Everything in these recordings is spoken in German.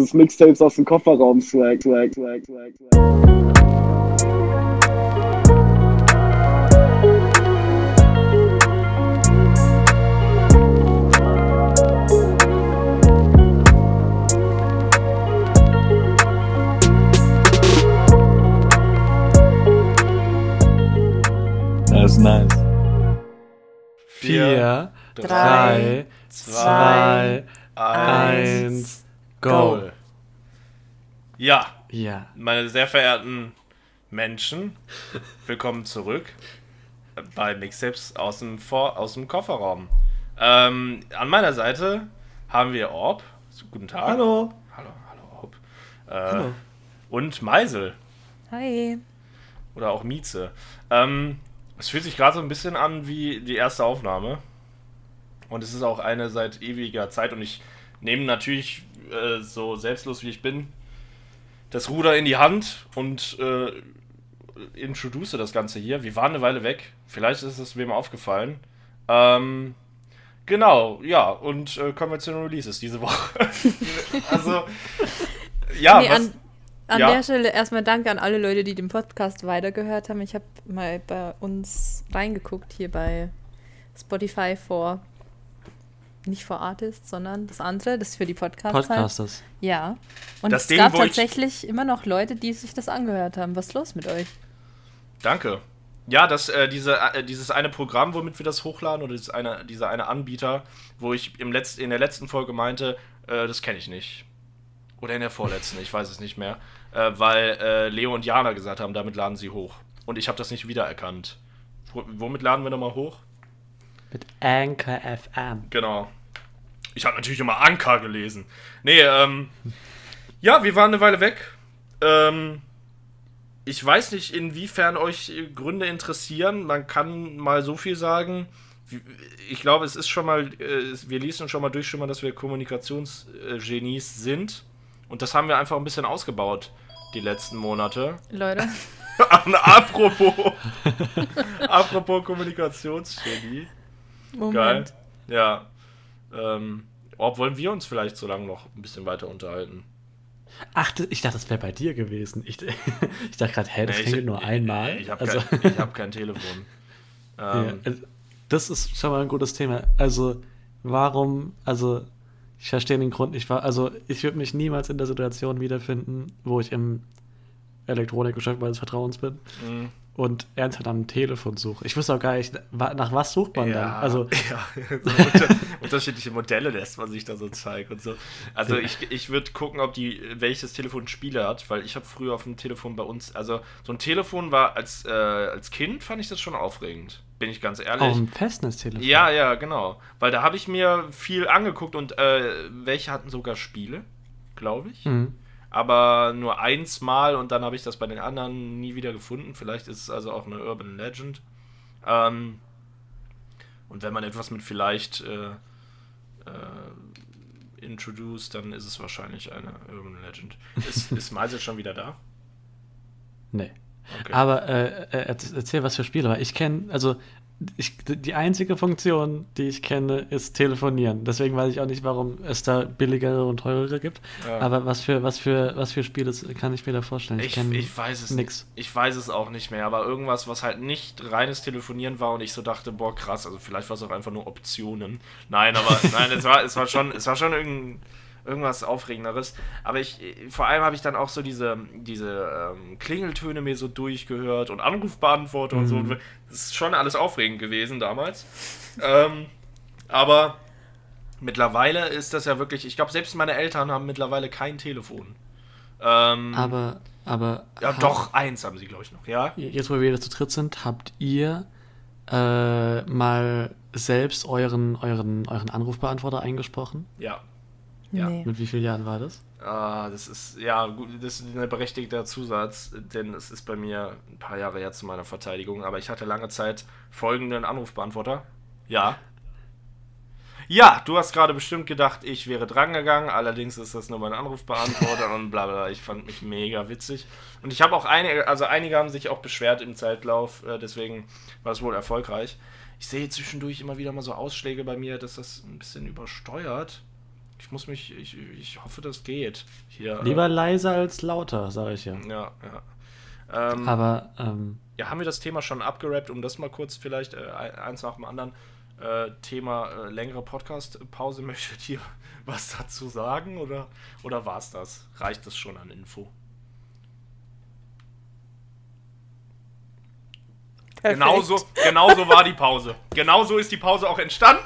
dieses Mixtapes aus dem Kofferraum swag, swag, swag, swag, swag. Das ist nice. Vier, drei, drei, zwei, zwei, eins, go. Ja, Ja. meine sehr verehrten Menschen, willkommen zurück bei Mixtapes aus dem, Vor aus dem Kofferraum. Ähm, an meiner Seite haben wir Orb. Guten Tag. Hallo. Hallo, hallo Orb. Äh, Und Meisel. Hi. Oder auch Mieze. Ähm, es fühlt sich gerade so ein bisschen an wie die erste Aufnahme. Und es ist auch eine seit ewiger Zeit. Und ich nehme natürlich, äh, so selbstlos wie ich bin, das Ruder in die Hand und äh, introduce das Ganze hier. Wir waren eine Weile weg. Vielleicht ist es wem aufgefallen. Ähm, genau, ja. Und äh, kommen wir zu den Releases diese Woche. also, ja, nee, was, an an ja. der Stelle erstmal danke an alle Leute, die den Podcast weitergehört haben. Ich habe mal bei uns reingeguckt hier bei Spotify vor, nicht vor Artists, sondern das andere, das ist für die Podcasts. Halt. Podcasters. Ja. Und Das es Ding, gab tatsächlich immer noch Leute, die sich das angehört haben. Was ist los mit euch? Danke. Ja, das, äh, diese, äh, dieses eine Programm, womit wir das hochladen, oder dieses eine, dieser eine Anbieter, wo ich im Letz-, in der letzten Folge meinte, äh, das kenne ich nicht. Oder in der vorletzten, ich weiß es nicht mehr. Äh, weil äh, Leo und Jana gesagt haben, damit laden sie hoch. Und ich habe das nicht wiedererkannt. Wo, womit laden wir nochmal hoch? Mit Anchor FM. Genau. Ich habe natürlich immer Anker gelesen. Nee, ähm. Ja, wir waren eine Weile weg. Ähm. Ich weiß nicht, inwiefern euch Gründe interessieren. Man kann mal so viel sagen. Ich glaube, es ist schon mal, äh, wir ließen schon mal durchschimmern, dass wir Kommunikationsgenies sind. Und das haben wir einfach ein bisschen ausgebaut die letzten Monate. Leute, apropos, apropos Kommunikationsgenie. Moment. Geil. Ja. Ähm, ob wollen wir uns vielleicht so lange noch ein bisschen weiter unterhalten? Ach, ich dachte, das wäre bei dir gewesen. Ich, ich dachte gerade, hä, das Nee, klingelt nur einmal. Ich habe also, kein, ich hab kein Telefon. ja, Ähm, also, das ist schon mal ein gutes Thema. Also, warum, also, ich verstehe den Grund nicht. Also, ich würde mich niemals in der Situation wiederfinden, wo ich im Elektronikgeschäft meines Vertrauens bin mh, und ernsthaft am Telefon suche. Ich wüsste auch gar nicht, nach was sucht man dann? Also, ja, so unter, unterschiedliche Modelle lässt man sich da so zeigen und so. Also ich, ich würde gucken, ob die welches Telefon Spiele hat, weil ich habe früher auf dem Telefon bei uns, also so ein Telefon war als, äh, als Kind fand ich das schon aufregend, bin ich ganz ehrlich. auch ein Festnetztelefon. Ja, ja, genau. Weil da habe ich mir viel angeguckt und äh, welche hatten sogar Spiele, glaube ich. Mhm. Aber nur eins Mal und dann habe ich das bei den anderen nie wieder gefunden. Vielleicht ist es also auch eine Urban Legend. Ähm, und wenn man etwas mit vielleicht äh, äh, introduced, dann ist es wahrscheinlich eine Urban Legend. Ist, ist Meisel schon wieder da? Nee. Okay. Aber äh, äh, erz- erzähl, was für Spiele, ich kenne, also ich, die einzige Funktion, die ich kenne, ist telefonieren. Deswegen weiß ich auch nicht, warum es da billigere und teurere gibt. Ja. Aber was für, was für, was für Spiele kann ich mir da vorstellen? Ich, kenn ich weiß es nix. Ich weiß es auch nicht mehr, aber irgendwas, was halt nicht reines Telefonieren war und ich so dachte, boah, krass, also vielleicht war es auch einfach nur Optionen. Nein, aber nein, es war, es war schon, es war schon irgend, irgendwas Aufregenderes. Aber ich, vor allem habe ich dann auch so diese, diese ähm, Klingeltöne mir so durchgehört und Anrufbeantworter und so. Mhm. Das ist schon alles aufregend gewesen damals. ähm, aber mittlerweile ist das ja wirklich, ich glaube, selbst meine Eltern haben mittlerweile kein Telefon. Ähm, Aber, aber. ja, doch, eins haben sie, glaube ich, noch, ja? Jetzt, wo wir wieder zu dritt sind, habt ihr äh, mal selbst euren, euren, euren Anrufbeantworter eingesprochen? Ja. Ja. Nee. Mit wie vielen Jahren war das? Ah, das ist, ja, gut, das ist ein berechtigter Zusatz, denn es ist bei mir ein paar Jahre her zu meiner Verteidigung, aber ich hatte lange Zeit folgenden Anrufbeantworter. Ja. Ja, du hast gerade bestimmt gedacht, ich wäre drangegangen, allerdings ist das nur mein Anrufbeantworter und bla bla. Ich fand mich mega witzig. Und ich habe auch einige, also einige haben sich auch beschwert im Zeitlauf, äh, deswegen war es wohl erfolgreich. Ich sehe zwischendurch immer wieder mal so Ausschläge bei mir, dass das ein bisschen übersteuert. Ich muss mich, ich, ich hoffe, das geht. Hier, Lieber leiser als lauter, sage ich ja. Äh, ja, ja. Ähm, Aber, ähm, ja, haben wir das Thema schon abgerappt, um das mal kurz vielleicht äh, eins nach dem anderen äh, Thema äh, längere Podcast-Pause. Möchtet ihr was dazu sagen oder, oder war es das? Reicht das schon an Info? Genauso, genauso war die Pause. Genauso ist die Pause auch entstanden.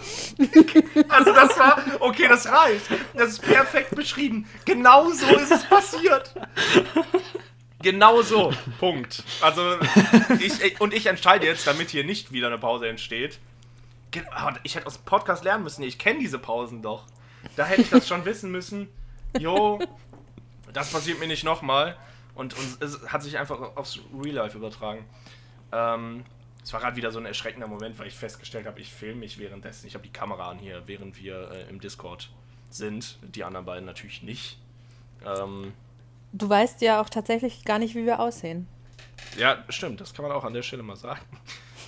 Also das war, okay, das reicht. Das ist perfekt beschrieben. Genauso ist es passiert. Genauso. Punkt. Also ich und ich entscheide jetzt, damit hier nicht wieder eine Pause entsteht. Aber Ich hätte aus dem Podcast lernen müssen. Ich kenne diese Pausen doch. Da hätte ich das schon wissen müssen. Jo, das passiert mir nicht nochmal. Und, und es hat sich einfach aufs Real Life übertragen. Ähm, es war gerade wieder so ein erschreckender Moment, weil ich festgestellt habe, ich filme mich währenddessen. Ich habe die Kamera an hier, während wir äh, im Discord sind. Die anderen beiden natürlich nicht. Ähm, Du weißt ja auch tatsächlich gar nicht, wie wir aussehen. ja, stimmt, das kann man auch an der Stelle mal sagen.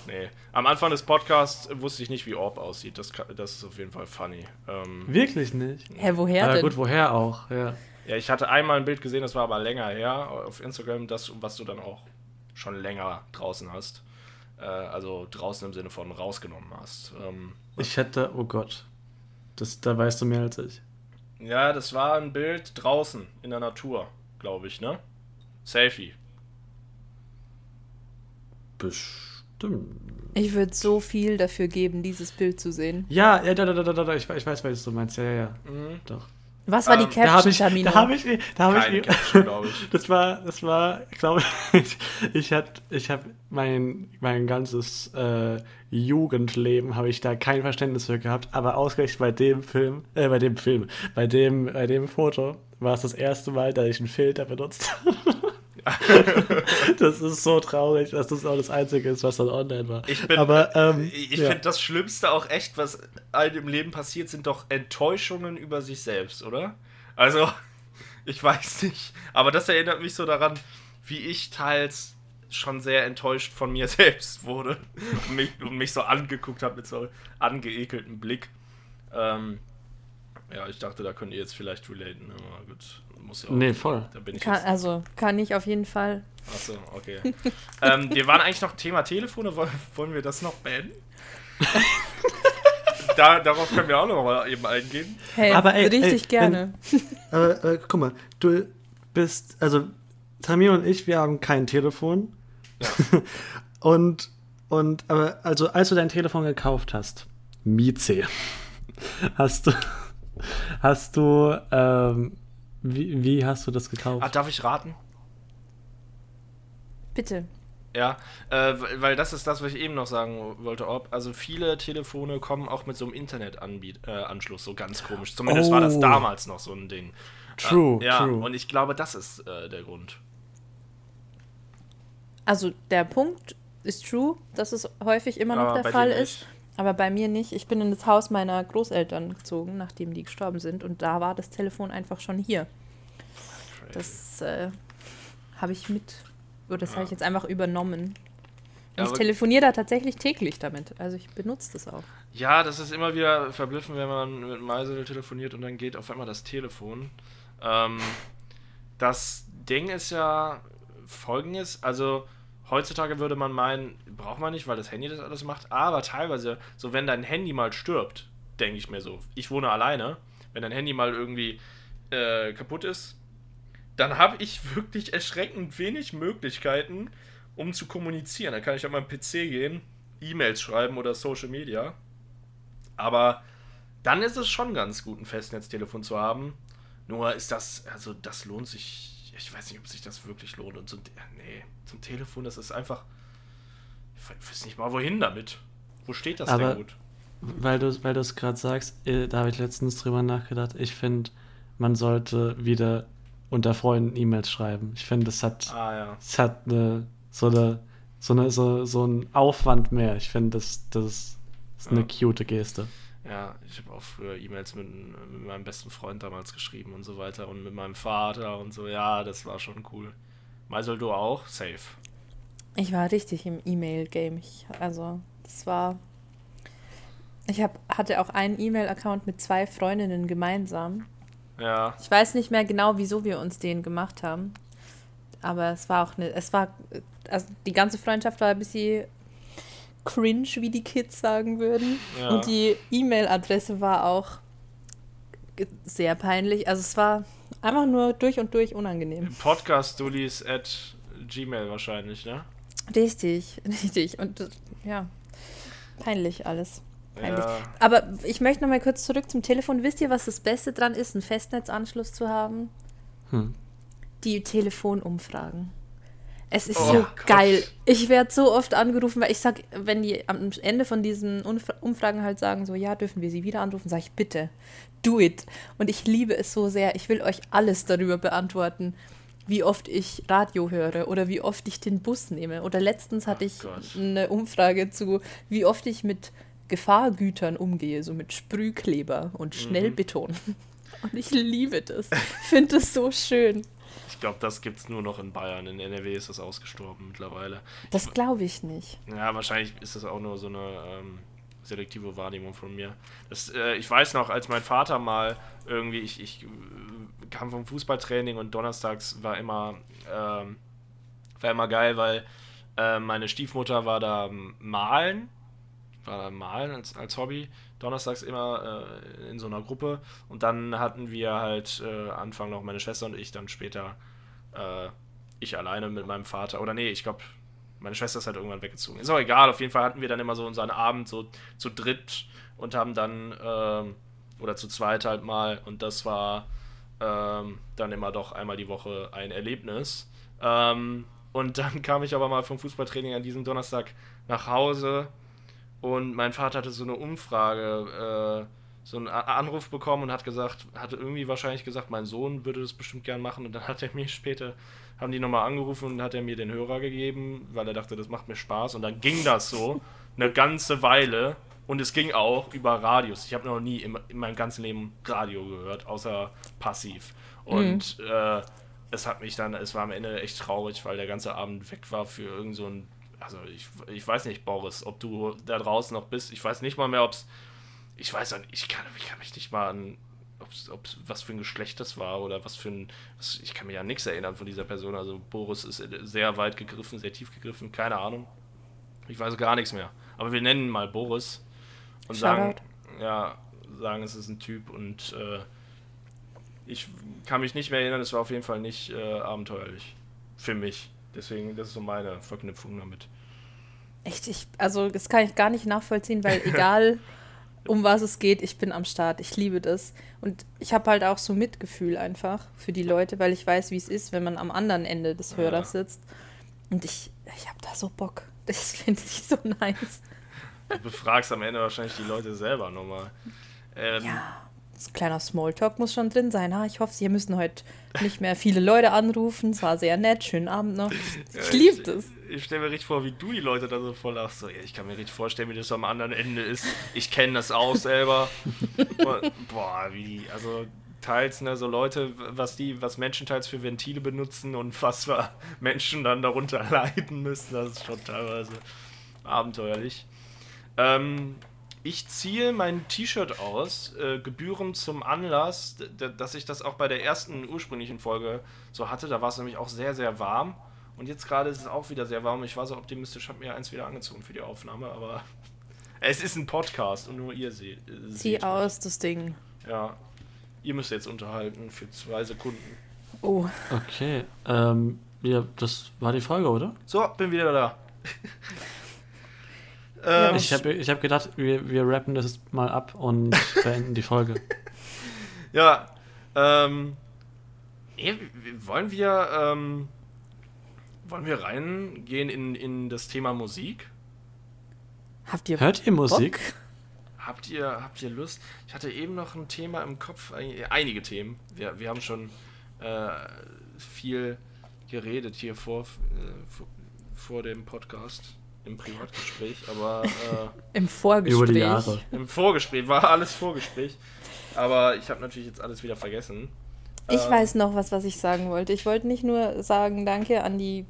Nee, am Anfang des Podcasts wusste ich nicht, wie Orb aussieht. Das, das ist auf jeden Fall funny. Ähm, wirklich nicht. Hä, woher Ja, denn? gut, woher auch, ja. ja, ich hatte einmal ein Bild gesehen, das war aber länger her auf Instagram, das, was du dann auch schon länger draußen hast. Äh, also draußen im Sinne von rausgenommen hast. Ähm, Ich hätte, oh Gott, das, da weißt du mehr als ich. Ja, das war ein Bild draußen in der Natur, glaube ich, ne? Selfie. Bestimmt. Ich würde so viel dafür geben, dieses Bild zu sehen. Ja, ja, da, da, da, da, da, ich, ich weiß, was du meinst, ja, ja, ja. Mhm. Doch. Was war Ähm, die Da Caption, ich, Tamino? da habe ich, da habe Keine ich, Caption, glaube ich. das war, das war, glaube ich, ich hatte, ich habe mein, mein ganzes äh, Jugendleben habe ich da kein Verständnis für gehabt, aber ausgerechnet bei dem Film, äh, bei dem Film, bei dem, bei dem Foto war es das erste Mal, dass ich einen Filter benutzt habe. das ist so traurig, dass das auch das Einzige ist, was dann online war. Ich bin, aber, ähm, ich ja. finde das Schlimmste auch echt, was einem im Leben passiert, sind doch Enttäuschungen über sich selbst, oder? Also, ich weiß nicht. Aber das erinnert mich so daran, wie ich teils schon sehr enttäuscht von mir selbst wurde und mich, und mich so angeguckt habe mit so angeekeltem Blick. Ähm, ja, ich dachte, da könnt ihr jetzt vielleicht relaten. Aber gut, muss ja auch. Nee, voll. Da bin ich Kann, jetzt. also, kann ich auf jeden Fall. Achso, okay. ähm, wir waren eigentlich noch Thema Telefone. Wollen, wir das noch beenden? da, darauf können wir auch noch mal eben eingehen. Hey, Aber ey, richtig ey, gerne. Aber äh, guck mal, du bist, also Tamir und ich, wir haben kein Telefon. und, und, aber, also als du dein Telefon gekauft hast, Mieze, hast du, hast du, ähm, wie, wie hast du das gekauft? Ah, darf ich raten? Bitte. Ja, äh, weil das ist das, was ich eben noch sagen wollte, ob. Also viele Telefone kommen auch mit so einem Internetanschluss, äh, so ganz komisch. Zumindest war das Oh. damals noch so ein Ding. True, äh, ja, true. und ich glaube, das ist äh, der Grund. Also, der Punkt ist true, dass es häufig immer noch Aber der Fall nicht. Aber bei mir nicht. Ich bin in das Haus meiner Großeltern gezogen, nachdem die gestorben sind. Und da war das Telefon einfach schon hier. Das äh, habe ich mit, oder das habe ich jetzt einfach übernommen. Ja, ich telefoniere da tatsächlich täglich damit. Also ich benutze das auch. Ja, das ist immer wieder verblüffend, wenn man mit Meisel telefoniert und dann geht auf einmal das Telefon. Ähm, das Ding ist ja folgendes, also heutzutage würde man meinen, braucht man nicht, weil das Handy das alles macht, aber teilweise, so wenn dein Handy mal stirbt, denke ich mir so, ich wohne alleine, wenn dein Handy mal irgendwie äh, kaputt ist, dann habe ich wirklich erschreckend wenig Möglichkeiten, um zu kommunizieren. Da kann ich auf meinen PC gehen, E-Mails schreiben oder Social Media. Aber dann ist es schon ganz gut, ein Festnetztelefon zu haben. Nur ist das, also das lohnt sich, ich weiß nicht, ob sich das wirklich lohnt. Und ein- nee, zum Telefon, das ist einfach, ich weiß nicht mal, wohin damit. Wo steht das Aber- denn gut? Weil du weil du es gerade sagst, äh, da habe ich letztens drüber nachgedacht. Ich finde, man sollte wieder unter Freunden E-Mails schreiben. Ich finde, es hat, Ah ja. es hat eine, so eine, so eine, so, so ein Aufwand mehr. Ich finde, das, das ist eine Ja. cute Geste. Ja, ich habe auch früher E-Mails mit, mit meinem besten Freund damals geschrieben und so weiter und mit meinem Vater und so. Ja, das war schon cool. Meisel, du auch? Safe. Ich war richtig im E-Mail-Game. Also, das war. Ich hab, hatte auch einen E-Mail-Account mit zwei Freundinnen gemeinsam. Ja. Ich weiß nicht mehr genau, wieso wir uns den gemacht haben. Aber es war auch eine, es war, also die ganze Freundschaft war ein bisschen cringe, wie die Kids sagen würden. Ja. Und die E-Mail-Adresse war auch sehr peinlich. Also es war einfach nur durch und durch unangenehm. Podcastdullies at Gmail wahrscheinlich, ne? Richtig, richtig. Und ja, peinlich alles. Peinlich. Ja. Aber ich möchte noch mal kurz zurück zum Telefon. Wisst ihr, was das Beste dran ist, einen Festnetzanschluss zu haben? Hm. Die Telefonumfragen. Es ist Oh so Gott. geil. Ich werde so oft angerufen, weil ich sag, wenn die am Ende von diesen Umfra- Umfragen halt sagen, so, ja, dürfen wir sie wieder anrufen, sage ich, bitte, do it. Und ich liebe es so sehr. Ich will euch alles darüber beantworten, wie oft ich Radio höre oder wie oft ich den Bus nehme. Oder letztens hatte Oh ich Gott. eine Umfrage zu, wie oft ich mit Gefahrgütern umgehe, so mit Sprühkleber und Mhm. Schnellbeton. Und ich liebe das. Ich finde das so schön. Ich glaube, das gibt's nur noch in Bayern. In NRW ist das ausgestorben mittlerweile. Das glaube ich nicht. Ja, wahrscheinlich ist das auch nur so eine ähm, selektive Wahrnehmung von mir. Das, äh, ich weiß noch, als mein Vater mal irgendwie, ich, ich äh, kam vom Fußballtraining und donnerstags war immer, ähm, war immer geil, weil äh, meine Stiefmutter war da ähm, malen, war da malen als, als Hobby, donnerstags immer äh, in so einer Gruppe und dann hatten wir halt äh, Anfang noch meine Schwester und ich, dann später äh, ich alleine mit meinem Vater, oder nee, ich glaube, meine Schwester ist halt irgendwann weggezogen. Ist auch egal, auf jeden Fall hatten wir dann immer so unseren Abend so zu dritt und haben dann, ähm, oder zu zweit halt mal, und das war ähm, dann immer doch einmal die Woche ein Erlebnis. Ähm, und dann kam ich aber mal vom Fußballtraining an diesem Donnerstag nach Hause und mein Vater hatte so eine Umfrage, äh, so einen Anruf bekommen und hat gesagt, hatte irgendwie wahrscheinlich gesagt, mein Sohn würde das bestimmt gern machen und dann hat er mir später, haben die nochmal angerufen und hat er mir den Hörer gegeben, weil er dachte, das macht mir Spaß und dann ging das so eine ganze Weile und es ging auch über Radios. Ich habe noch nie in, in meinem ganzen Leben Radio gehört, außer passiv. Und äh, es hat mich dann, es war am Ende echt traurig, weil der ganze Abend weg war für irgend so also ich, ich weiß nicht, Boris, ob du da draußen noch bist. Ich weiß nicht mal mehr, ob es, ich weiß nicht, ich kann, ich kann mich nicht mal an, ob's, ob's, was für ein Geschlecht das war oder was für ein, was, ich kann mich an nichts erinnern von dieser Person. Also Boris ist sehr weit gegriffen, sehr tief gegriffen, keine Ahnung. Ich weiß gar nichts mehr. Aber wir nennen ihn mal Boris und sagen, ja, sagen, es ist ein Typ und äh, ich kann mich nicht mehr erinnern, es war auf jeden Fall nicht äh, abenteuerlich. Für mich. Deswegen, das ist so meine Verknüpfung damit. Echt, ich, also das kann ich gar nicht nachvollziehen, weil egal um was es geht, ich bin am Start. Ich liebe das. Und ich habe halt auch so Mitgefühl einfach für die Leute, weil ich weiß, wie es ist, wenn man am anderen Ende des. Hörers sitzt. Und ich, ich habe da so Bock. Das finde ich so nice. Du befragst am Ende wahrscheinlich die Leute selber nochmal. Ähm, Ja, kleiner Smalltalk muss schon drin sein. Ha, ich hoffe, Sie müssen heute nicht mehr viele Leute anrufen. Es war sehr nett. Schönen Abend noch. Ich liebe das. Ich stelle mir richtig vor, wie du die Leute da so voll lachst. So, ja, ich kann mir richtig vorstellen, wie das am anderen Ende ist. Ich kenne das auch selber. Boah, wie, also teils, ne, so Leute, was die, was Menschen teils für Ventile benutzen und was wir Menschen dann darunter leiden müssen, das ist schon teilweise abenteuerlich. Ähm, ich ziehe mein T-Shirt aus, äh, gebührend zum Anlass, dass ich das auch bei der ersten ursprünglichen Folge so hatte. Da war es nämlich auch sehr, sehr warm. Und jetzt gerade ist es auch wieder sehr warm. Ich war so optimistisch, habe mir eins wieder angezogen für die Aufnahme, aber es ist ein Podcast und nur ihr seht. äh, Zieh seht mich. aus, das Ding. Ja. Ihr müsst jetzt unterhalten für zwei Sekunden. Oh, Okay, ähm, ja, das war die Frage, oder? So, bin wieder da. ähm, Ich habe ich hab gedacht, wir, wir rappen das jetzt mal ab und beenden die Folge. Ja, ähm, wollen wir, ähm, wollen wir reingehen in, in das Thema Musik? habt ihr Hört ihr Musik? Habt ihr, habt ihr Lust? Ich hatte eben noch ein Thema im Kopf, ein- einige Themen. Wir, wir haben schon äh, viel geredet hier vor, äh, vor, vor dem Podcast, im Privatgespräch, aber äh, im Vorgespräch? Über die Jahre. im Vorgespräch war alles Vorgespräch. Aber ich habe natürlich jetzt alles wieder vergessen. Ich Ähm, weiß noch was, was ich sagen wollte. Ich wollte nicht nur sagen, danke an die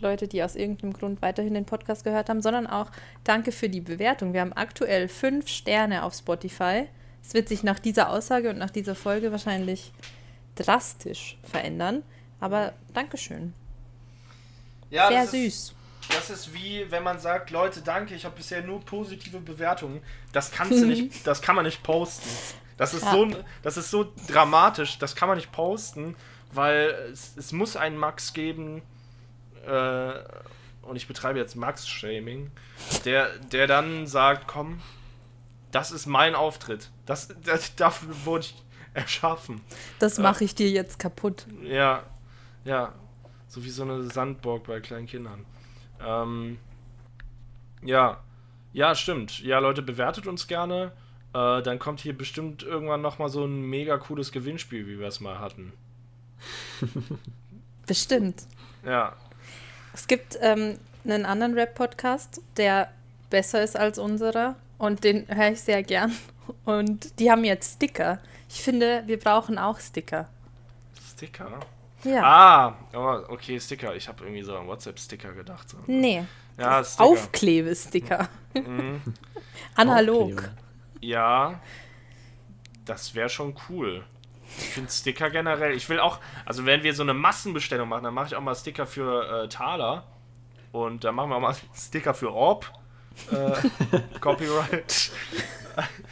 Leute, die aus irgendeinem Grund weiterhin den Podcast gehört haben, sondern auch danke für die Bewertung. Wir haben aktuell fünf Sterne auf Spotify. Es wird sich nach dieser Aussage und nach dieser Folge wahrscheinlich drastisch verändern. Aber Dankeschön. Ja, Sehr das süß. Ist, das ist wie, wenn man sagt, Leute, danke, ich habe bisher nur positive Bewertungen. Das kannst du nicht, das kann man nicht posten. Das ist, Ja. so, das ist so dramatisch, das kann man nicht posten, weil es, es muss einen Max geben, äh, und ich betreibe jetzt Max-Shaming, der, der dann sagt, komm, das ist mein Auftritt. Das, das, dafür wurde ich erschaffen. Das mache ich dir jetzt kaputt. Ja, ja. So wie so eine Sandburg bei kleinen Kindern. Ähm, ja. Ja, stimmt. Ja, Leute, bewertet uns gerne. Äh, dann kommt hier bestimmt irgendwann nochmal so ein mega cooles Gewinnspiel, wie wir es mal hatten. Bestimmt. Ja. Es gibt ähm, einen anderen Rap-Podcast, der besser ist als unserer und den höre ich sehr gern. Und die haben jetzt Sticker. Ich finde, wir brauchen auch Sticker. Sticker? Ja. Ah, oh, okay, Sticker. Ich habe irgendwie so an WhatsApp-Sticker gedacht. So. Nee. Ja, Sticker. Aufklebesticker. Mhm. Analog. Aufkleber. Ja, das wäre schon cool. Ich finde Sticker generell. Ich will auch, also wenn wir so eine Massenbestellung machen, dann mache ich auch mal Sticker für äh, Thaler. Und dann machen wir auch mal Sticker für Orb. Äh, Copyright.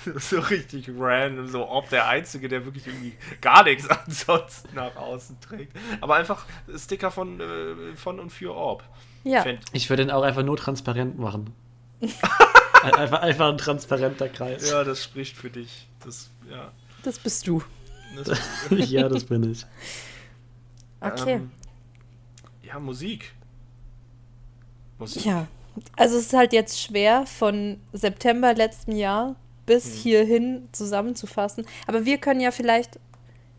so richtig random. So Orb der Einzige, der wirklich irgendwie gar nichts ansonsten nach außen trägt. Aber einfach Sticker von, äh, von und für Orb. Ja. Fänd- Ich würde den auch einfach nur transparent machen. Ein- einfach, einfach ein transparenter Kreis. ja, das spricht für dich. Das, ja. Das bist du. Das, ja, das bin ich. Okay. Ähm, ja, Musik. Musik. Ja. Also es ist halt jetzt schwer, von September letzten Jahr bis Hm. hierhin zusammenzufassen. Aber wir können ja vielleicht.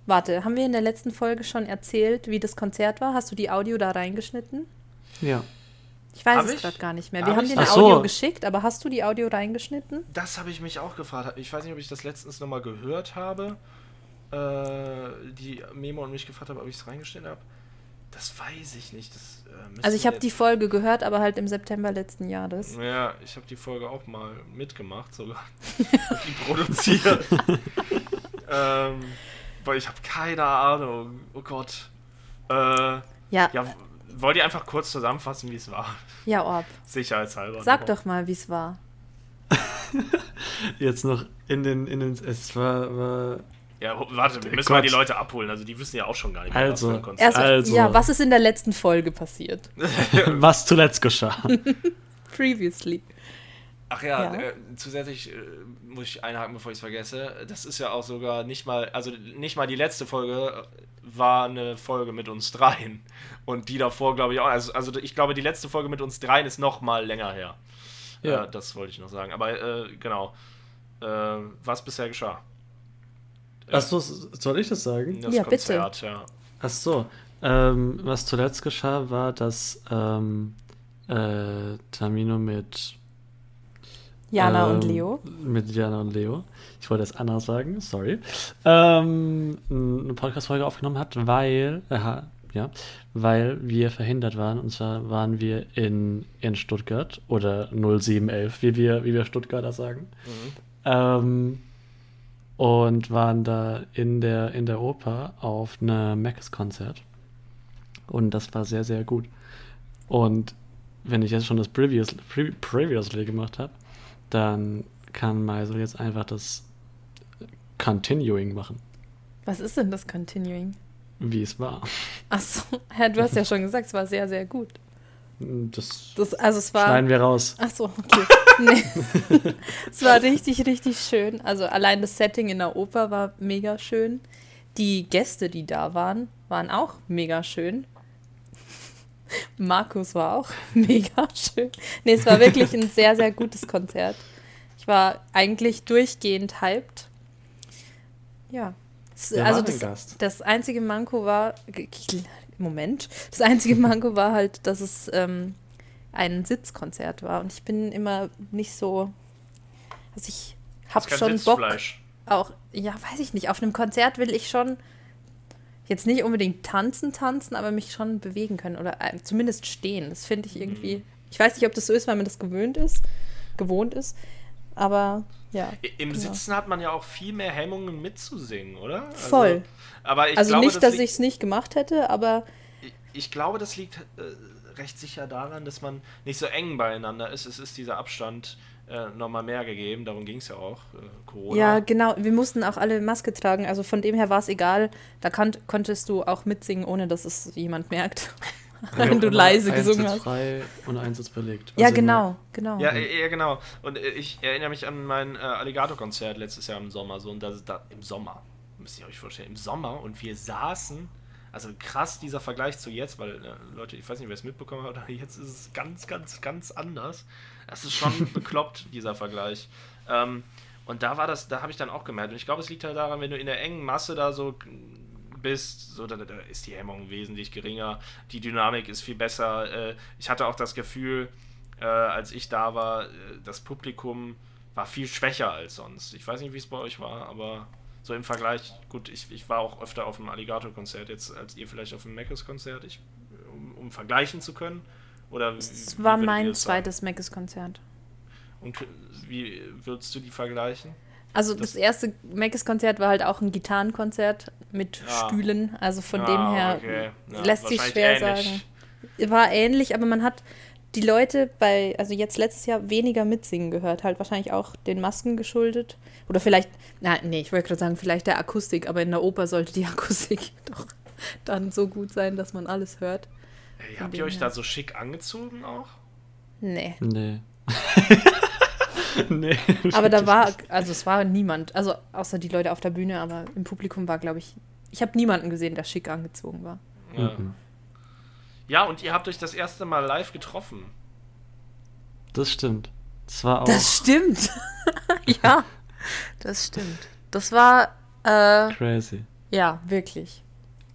Warte, haben wir in der letzten Folge schon erzählt, wie das Konzert war? Hast du die Audio da reingeschnitten? Ja. Ich weiß Hab es gerade gar nicht mehr. Hab Wir haben ich? dir eine so. Audio geschickt, aber hast du die Audio reingeschnitten? Das habe ich mich auch gefragt. Ich weiß nicht, ob ich das letztens nochmal gehört habe. Äh, die Memo und mich gefragt habe, ob ich es reingestellt habe. Das weiß ich nicht. Das, äh, Also ich habe die Folge gehört, aber halt im September letzten Jahres. Ja, ich habe die Folge auch mal mitgemacht, sogar. Die produziert. ähm, weil ich habe keine Ahnung. Oh Gott. Äh, Ja, ja, wollt ihr einfach kurz zusammenfassen, wie es war? ja, Orb. Sicherheitshalber. Sag nochmal. doch mal, wie es war. Jetzt noch in den, in den, es war, war Ja, warte, wir müssen mal die Gott. Leute abholen. Also die wissen ja auch schon gar nicht mehr, Also, was für ein Konzert. Erst, Also. Ja, was ist in der letzten Folge passiert? was zuletzt geschah. Previously. Ach ja, Ja. Äh, zusätzlich äh, muss ich einhaken, bevor ich es vergesse. Das ist ja auch sogar nicht mal, also nicht mal die letzte Folge äh, war eine Folge mit uns dreien. Und die davor, glaube ich, auch. Also, also ich glaube, die letzte Folge mit uns dreien ist noch mal länger her. Ja. Äh, das wollte ich noch sagen. Aber äh, genau. Äh, was bisher geschah? Achso, soll ich das sagen? Das Ja, bitte. Konzert, ja. Ach so. Ähm, was zuletzt geschah, war, dass ähm, äh, Tamino mit Jana und ähm, Leo. Mit Jana und Leo. Ich wollte es Anna sagen, sorry. Ähm, eine Podcast-Folge aufgenommen hat, weil, aha, ja, weil wir verhindert waren. Und zwar waren wir in, in Stuttgart oder 0711, wie wir, wie wir Stuttgarter sagen. Ähm, und waren da in der, in der Oper auf einem Max-Konzert. Und das war sehr, sehr gut. Und wenn ich jetzt schon das Previous, Pre Previously gemacht habe, dann kann Meisel jetzt einfach das Continuing machen, Was ist denn das Continuing? wie es war. Achso, ja, du hast ja schon gesagt, es war sehr, sehr gut. Das, Das, also es war. schneiden wir raus. Achso, okay. Nee. es war richtig, richtig schön. Also allein das Setting in der Oper war mega schön. Die Gäste, die da waren, waren auch mega schön. Markus war auch mega schön. Nee, es war wirklich ein sehr, sehr gutes Konzert. Ich war eigentlich durchgehend hyped. Ja. Wer also das, das einzige Manko war, Moment, das einzige Manko war halt, dass es ähm, ein Sitzkonzert war und ich bin immer nicht so, also ich Das hab ist kein schon Bock auch, ja, weiß ich nicht, auf einem Konzert will ich schon, Jetzt nicht unbedingt tanzen, tanzen, aber mich schon bewegen können oder äh, zumindest stehen. Das finde ich irgendwie. Mhm. Ich weiß nicht, ob das so ist, weil man das gewöhnt ist, gewohnt ist. Aber ja. Im genau. Sitzen hat man ja auch viel mehr Hemmungen mitzusingen, oder? Also, Voll. Aber ich also glaube, nicht, das dass ich es nicht gemacht hätte, aber Ich- Ich glaube, das liegt äh, recht sicher daran, dass man nicht so eng beieinander ist. Es ist dieser Abstand äh, nochmal mehr gegeben. Darum ging es ja auch. Äh, Corona. ja, genau. Wir mussten auch alle Maske tragen. Also von dem her war es egal. Da kan konntest du auch mitsingen, ohne dass es jemand merkt. Wenn du leise gesungen hast. frei und ein Sitz belegt. Ja, Also genau, genau. Ja, ja, genau. Und äh, ich erinnere mich an mein äh, Alligator-Konzert letztes Jahr im Sommer. So, und das, da, im Sommer, müsst ihr euch vorstellen, im Sommer. Und wir saßen, also krass dieser Vergleich zu jetzt, weil, äh, Leute, ich weiß nicht, wer es mitbekommen hat, aber jetzt ist es ganz, ganz, ganz anders. Das ist schon bekloppt, dieser Vergleich. Ähm, und da war das, da habe ich dann auch gemerkt. Und ich glaube, es liegt halt daran, wenn du in der engen Masse da so bist, so, da, da ist die Hemmung wesentlich geringer, die Dynamik ist viel besser. Äh, ich hatte auch das Gefühl, äh, als ich da war, äh, das Publikum war viel schwächer als sonst. Ich weiß nicht, wie es bei euch war, aber so im Vergleich, gut, ich, ich war auch öfter auf dem Alligator-Konzert jetzt als ihr vielleicht auf dem Meckes-Konzert, um, um vergleichen zu können. Oder Das wie war mein zweites Meckes-Konzert. Und wie würdest du die vergleichen? Also Das- das, erste Meckes-Konzert war halt auch ein Gitarrenkonzert mit Ja. Stühlen. Also von Ah, dem her okay. Ja, lässt sich schwer ähnlich. sagen. War ähnlich, aber man hat die Leute bei, also jetzt letztes Jahr weniger mitsingen gehört. Halt wahrscheinlich auch den Masken geschuldet. Oder vielleicht, na, nee, ich wollte gerade sagen, vielleicht der Akustik, aber in der Oper sollte die Akustik doch dann so gut sein, dass man alles hört. Ey, Von habt ihr euch her. da so schick angezogen auch? Nee. Nee. nee. Aber da war, also es war niemand, also außer die Leute auf der Bühne, aber im Publikum war, glaube ich, ich habe niemanden gesehen, der schick angezogen war. Ja. Mhm. Ja, und ihr habt euch das erste Mal live getroffen. Das stimmt. Das war auch. Das stimmt. ja, das stimmt. Das war, äh, crazy. ja, wirklich.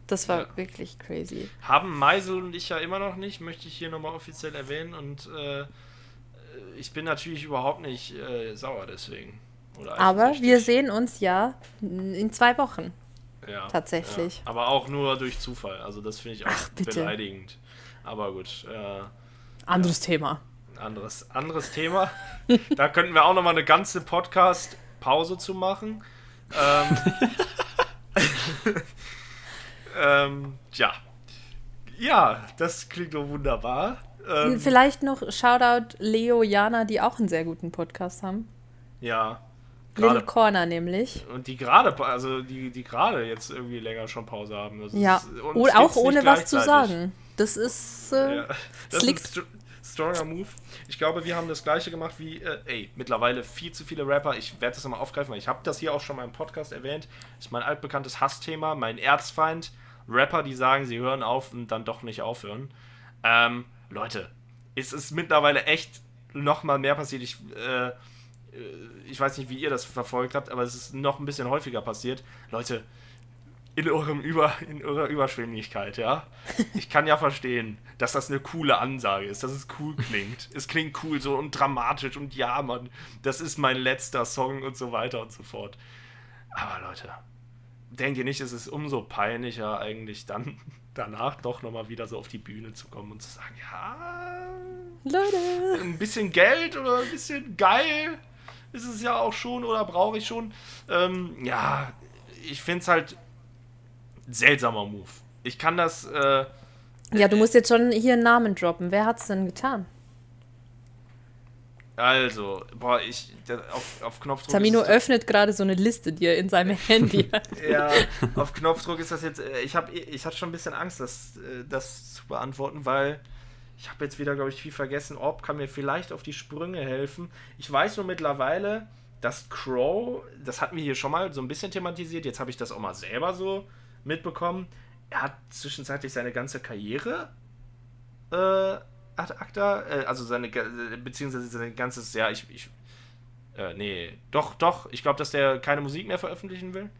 Das war Ja. wirklich crazy. Haben Meisel und ich ja immer noch nicht, möchte ich hier nochmal offiziell erwähnen. Und äh, ich bin natürlich überhaupt nicht äh, sauer deswegen. Oder Aber eifersüchtig. wir sehen uns ja in zwei Wochen. ja, tatsächlich. Ja. Aber auch nur durch Zufall. Also das finde ich auch Ach, bitte. beleidigend. Aber gut, äh, Anderes Thema. anderes, anderes Thema. da könnten wir auch nochmal eine ganze Podcast-Pause zu machen. Ähm, ähm, tja. Ja, das klingt doch wunderbar. Ähm, Vielleicht noch Shoutout Leo, Jana, die auch einen sehr guten Podcast haben. ja. Little Gerade, Corner nämlich. und die gerade, also die, die gerade jetzt irgendwie länger schon Pause haben. Das Ja, ist- auch ohne was zu sagen. Das ist. Äh, Ja, das ist ein liegt- str stronger Move. Ich glaube, wir haben das gleiche gemacht wie, äh, ey, mittlerweile viel zu viele Rapper. Ich werde das nochmal aufgreifen, weil ich habe das hier auch schon mal im Podcast erwähnt. Das ist mein altbekanntes Hassthema, mein Erzfeind. Rapper, die sagen, sie hören auf und dann doch nicht aufhören. Ähm, Leute, es ist mittlerweile echt nochmal mehr passiert. Ich, äh, äh, ich weiß nicht, wie ihr das verfolgt habt, aber es ist noch ein bisschen häufiger passiert. Leute, in, eurem Über, in eurer Überschwänglichkeit, ja. Ich kann ja verstehen, dass das eine coole Ansage ist, dass es cool klingt. Es klingt cool so und dramatisch und ja, Mann, das ist mein letzter Song und so weiter und so fort. Aber Leute, denkt ihr nicht, es ist umso peinlicher eigentlich dann danach doch nochmal wieder so auf die Bühne zu kommen und zu sagen, ja, Leute. ein bisschen Geld oder ein bisschen geil ist es ja auch schon oder brauche ich schon. Ähm, ja, ich finde es halt seltsamer Move. Ich kann das, äh, Ja, du musst jetzt schon hier einen Namen droppen. Wer hat's denn getan? also, boah, ich, auf, auf Knopfdruck. Es- öffnet gerade so eine Liste, die er in seinem Handy hat. Ja, auf Knopfdruck ist das jetzt. äh, Ich habe, ich hatte schon ein bisschen Angst, das, äh, das zu beantworten, weil ich habe jetzt wieder, glaube ich, viel vergessen. Orb kann mir vielleicht auf die Sprünge helfen. Ich weiß nur mittlerweile, dass Crow, das hatten wir hier schon mal so ein bisschen thematisiert. Jetzt habe ich das auch mal selber so mitbekommen. Er hat zwischenzeitlich seine ganze Karriere äh, ad acta, äh, also seine, äh, beziehungsweise sein ganzes, ja, ich, ich äh, nee, doch, doch, ich glaube, dass der keine Musik mehr veröffentlichen will.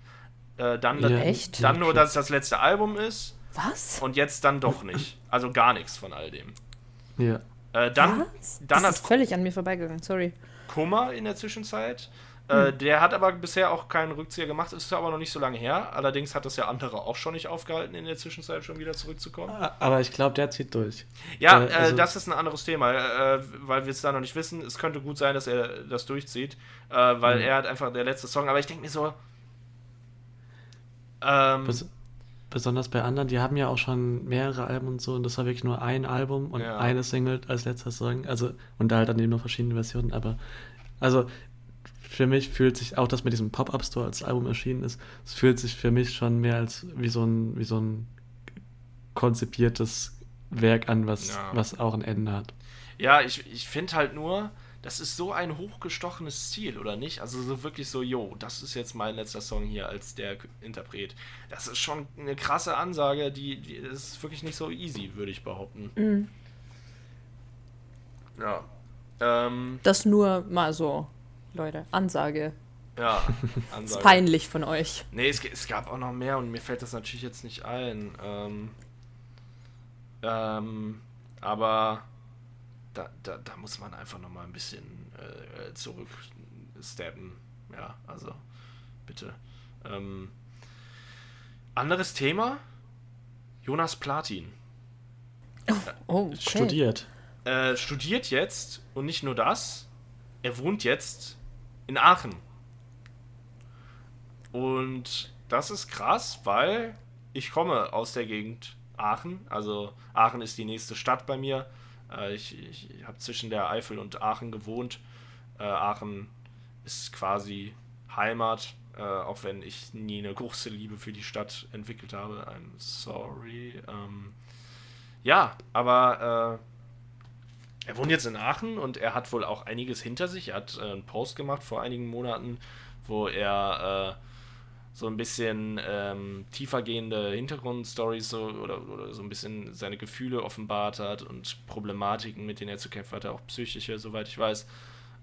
Äh, dann, Ja, Echt? dann nur, dass es das letzte Album ist Was? und jetzt dann doch nicht. Also gar nichts von all dem. Ja. Äh, dann Was? dann das hat ist völlig an mir vorbeigegangen, sorry. Kummer in der Zwischenzeit. Äh, der hat aber bisher auch keinen Rückzieher gemacht, ist aber noch nicht so lange her. Allerdings hat das ja andere auch schon nicht aufgehalten, in der Zwischenzeit schon wieder zurückzukommen. Aber ich glaube, der zieht durch. Ja, Äh, äh, also- das ist ein anderes Thema, äh, weil wir es da noch nicht wissen. Es könnte gut sein, dass er das durchzieht, äh, weil Mhm. er hat einfach der letzte Song. Aber ich denke mir so. Ähm, Bes besonders bei anderen, die haben ja auch schon mehrere Alben und so und das war wirklich nur ein Album und Ja. eine Single als letzter Song. Also, und da halt dann eben noch verschiedene Versionen, aber also für mich fühlt sich auch das mit diesem Pop-Up-Store als Album erschienen ist, es fühlt sich für mich schon mehr als wie so ein, wie so ein konzipiertes Werk an, was, Ja. was auch ein Ende hat. Ja, ich, ich finde halt nur, das ist so ein hochgestochenes Ziel, oder nicht? Also so wirklich so, yo, das ist jetzt mein letzter Song hier als der Interpret. Das ist schon eine krasse Ansage, die, die ist wirklich nicht so easy, würde ich behaupten. Mhm. Ja. Ähm, Das nur mal so, Leute. Ansage. ja, Ist Ansage. peinlich von euch. Nee, es, es gab auch noch mehr und mir fällt das natürlich jetzt nicht ein. Ähm, ähm, aber da, da, da muss man einfach noch mal ein bisschen äh, zurücksteppen. Ja, also bitte. Ähm, anderes Thema. Jonas Platin. Oh, okay. Studiert. Äh, studiert jetzt und nicht nur das, er wohnt jetzt in Aachen. Und das ist krass, weil ich komme aus der Gegend Aachen. Also Aachen ist die nächste Stadt bei mir. Äh, ich ich habe zwischen der Eifel und Aachen gewohnt. Äh, Aachen ist quasi Heimat, äh, auch wenn ich nie eine große Liebe für die Stadt entwickelt habe. I'm sorry. Ähm, ja, aber er wohnt jetzt in Aachen und er hat wohl auch einiges hinter sich. Er hat äh, einen Post gemacht vor einigen Monaten, wo er äh, so ein bisschen ähm, tiefergehende Hintergrundstories so, oder, oder so ein bisschen seine Gefühle offenbart hat und Problematiken, mit denen er zu kämpfen hatte, auch psychische, soweit ich weiß.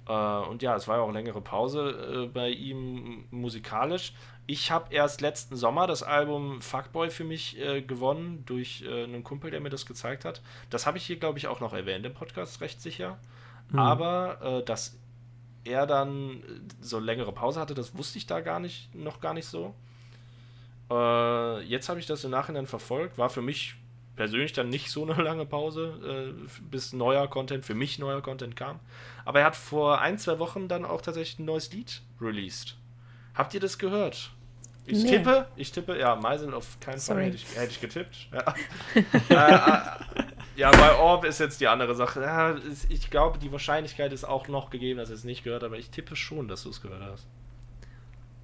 Äh, und ja, es war ja auch längere Pause äh, bei ihm musikalisch. Ich habe erst letzten Sommer das Album Fuckboy für mich äh, gewonnen durch äh, einen Kumpel, der mir das gezeigt hat. Das habe ich hier, glaube ich, auch noch erwähnt im Podcast, recht sicher. Mhm. Aber äh, dass er dann äh, so längere Pause hatte, das wusste ich da gar nicht, noch gar nicht so. Äh, jetzt habe ich das im Nachhinein verfolgt. War für mich persönlich dann nicht so eine lange Pause, äh, bis neuer Content, für mich neuer Content kam. Aber er hat vor ein, zwei Wochen dann auch tatsächlich ein neues Lied released. Habt ihr das gehört? Ich Nee. tippe, ich tippe, ja, Meisel auf keinen Fall Sorry. hätte ich, hätte ich getippt. Ja. äh, äh, ja, bei Orb ist jetzt die andere Sache. Ja, ist- ich glaube, die Wahrscheinlichkeit ist auch noch gegeben, dass er es nicht gehört hat, aber ich tippe schon, dass du es gehört hast.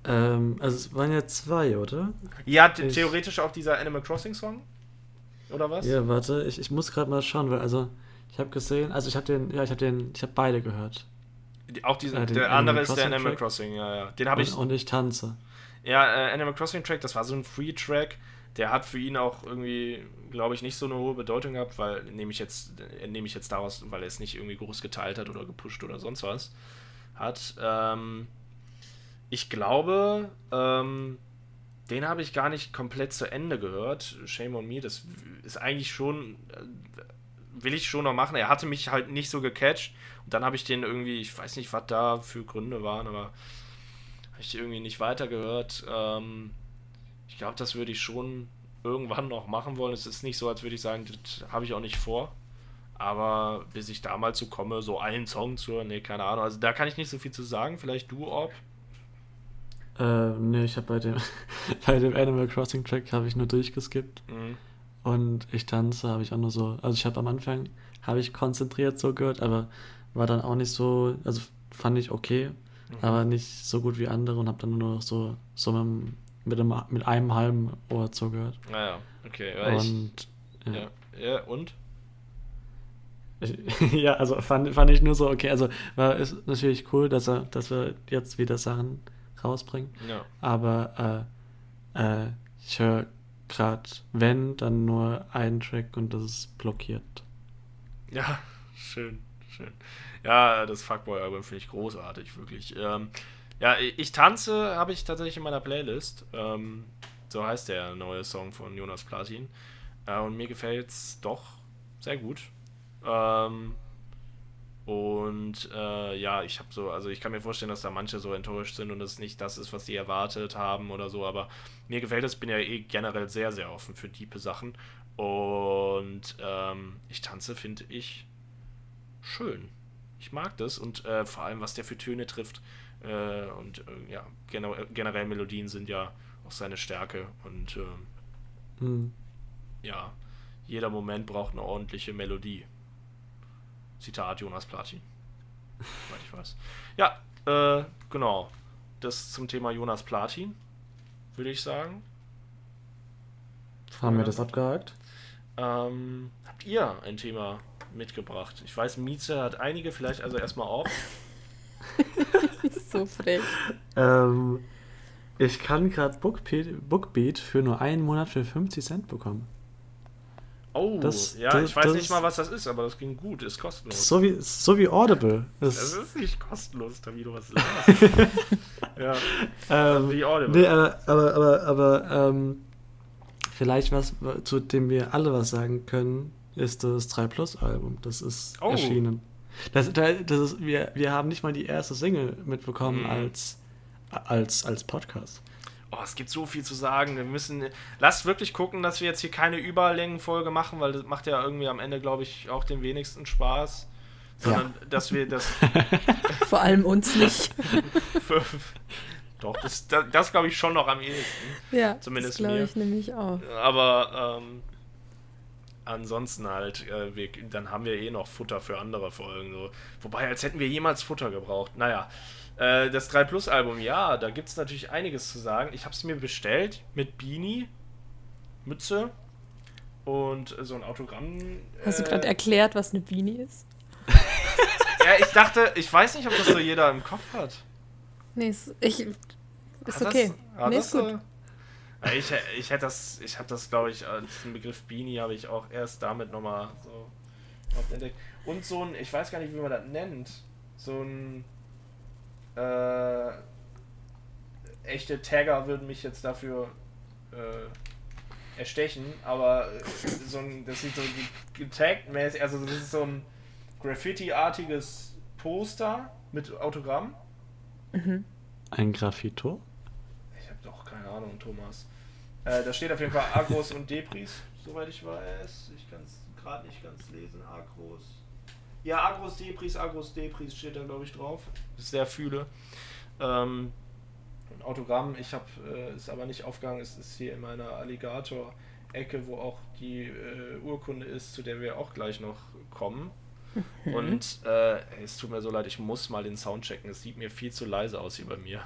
Ähm, also es waren ja zwei, oder? Ja, the- Ich- theoretisch auch dieser Animal Crossing Song? Oder was? Ja, warte, ich, ich muss gerade mal schauen, weil also ich habe gesehen, also ich habe den, ja, ich habe den, ich habe beide gehört. Die- Auch diesen, den der Animal andere ist der Crossing Animal Track? Crossing, ja, ja. Den habe ich. Und ich tanze. Ja, äh, Animal Crossing Track, das war so ein Free-Track. Der hat für ihn auch irgendwie, glaube ich, nicht so eine hohe Bedeutung gehabt, weil nehme ich jetzt, äh, nehme ich jetzt daraus, weil er es nicht irgendwie groß geteilt hat oder gepusht oder sonst was hat. Ähm, ich glaube, ähm, den habe ich gar nicht komplett zu Ende gehört. Shame on me. Das ist eigentlich schon, äh, will ich schon noch machen. Er hatte mich halt nicht so gecatcht. Und dann habe ich den irgendwie, ich weiß nicht, was da für Gründe waren, aber habe ich irgendwie nicht weitergehört. Ähm, ich glaube, das würde ich schon irgendwann noch machen wollen. Es ist nicht so, als würde ich sagen, das habe ich auch nicht vor. Aber bis ich da mal zu komme, so einen Song zu hören, nee, keine Ahnung. Also da kann ich nicht so viel zu sagen. Vielleicht du, Orb. Äh, nee, ich habe bei dem, bei dem Animal Crossing Track habe ich nur durchgeskippt Mhm. und ich tanze habe ich auch nur so, also ich habe am Anfang habe ich konzentriert so gehört, aber war dann auch nicht so, also fand ich okay, Mhm. aber nicht so gut wie andere und habe dann nur noch so, so mit, einem- mit, einem, mit einem halben Ohr zugehört. Naja, okay. Ja, ich, Und ja. ja. ja, und? Ich, ja, also fand, fand ich nur so, okay, also war ist natürlich cool, dass er, dass wir jetzt wieder Sachen rausbringen. Ja. Aber äh, äh, ich höre gerade, wenn, dann nur einen Track und das ist blockiert. Ja, schön, schön. Ja, das Fuckboy-Album finde ich großartig, wirklich. Ähm, ja, ich tanze habe ich tatsächlich in meiner Playlist. Ähm, so heißt der neue Song von Jonas Platin. Äh, und mir gefällt es doch sehr gut. Ähm, Und äh, ja, ich habe so, also ich kann mir vorstellen, dass da manche so enttäuscht sind und es nicht das ist, was sie erwartet haben oder so, aber mir gefällt es, bin ja eh generell sehr, sehr offen für tiefe Sachen. Und ähm, ich tanze, finde ich, schön. Ich mag das und äh, vor allem, was der für Töne trifft. Äh, und äh, ja, gener generell Melodien sind ja auch seine Stärke. Und ähm, Hm. ja, jeder Moment braucht eine ordentliche Melodie. Zitat Jonas Platin. Soweit ich weiß. Ja, äh, genau. Das zum Thema Jonas Platin, würde ich sagen. Haben wir das abgehakt? Ähm, habt ihr ein Thema mitgebracht? Ich weiß, Mieze hat einige, vielleicht also erstmal auf. So frech. Ähm, ich kann gerade Bookbeat, Bookbeat für nur einen Monat für 50 Cent bekommen. Oh, Das- ja, das- ich weiß das- nicht mal, was das ist, aber das ging gut, ist kostenlos. So wie, so wie Audible. Das Das, ist nicht kostenlos, da wieder was laberst. Ja, ähm, wie Audible. nee, aber, aber, aber, aber ähm, vielleicht was, zu dem wir alle was sagen können, ist das 3 Plus Album. Das ist Oh. erschienen. Das, da- das ist, wir, wir haben nicht mal die erste Single mitbekommen Mhm. als, als, als Podcast. Oh, es gibt so viel zu sagen. Wir müssen. Lasst wirklich gucken, dass wir jetzt hier keine Überlängenfolge machen, weil das macht ja irgendwie am Ende, glaube ich, auch den wenigsten Spaß. Sondern, dass wir das. Vor allem uns nicht. doch, das, das, das glaube ich schon noch am ehesten. Ja, Zumindest das glaube ich nämlich auch. Aber ähm, ansonsten halt, äh, wir, dann haben wir eh noch Futter für andere Folgen. So. Wobei, als hätten wir jemals Futter gebraucht. Naja, äh, das 3 Plus Album, ja, da gibt es natürlich einiges zu sagen. Ich habe es mir bestellt mit Beanie, Mütze und so ein Autogramm. Hast du äh, gerade erklärt, was eine Beanie ist? Ja, ich dachte, ich weiß nicht, ob das so jeder im Kopf hat. Nee, ist, ich, ist Hat okay. Das, nee, das ist gut. so- Ich, ich hätte das, ich habe das, glaube ich, äh, den Begriff Beanie habe ich auch erst damit nochmal so oft entdeckt. Und so ein, ich weiß gar nicht, wie man das nennt, so ein äh, echte Tagger würden mich jetzt dafür äh, erstechen, aber äh, so ein, das sieht so getaggt mäßig, also das ist so ein Graffiti-artiges Poster mit Autogramm. Ein Graffito? Ich habe doch keine Ahnung, Thomas. Äh, da steht auf jeden Fall Agros und Depris, soweit ich weiß. Ich kann es gerade nicht ganz lesen. Agros. Ja, Agros, Depris, Agros, Depris steht da, glaube ich, drauf. Sehr fühle. Ähm, ein Autogramm, ich habe äh, ist aber nicht aufgegangen, es ist hier in meiner Alligator-Ecke, wo auch die äh, Urkunde ist, zu der wir auch gleich noch kommen. Und äh, es tut mir so leid, ich muss mal den Sound checken. Es sieht mir viel zu leise aus hier bei mir.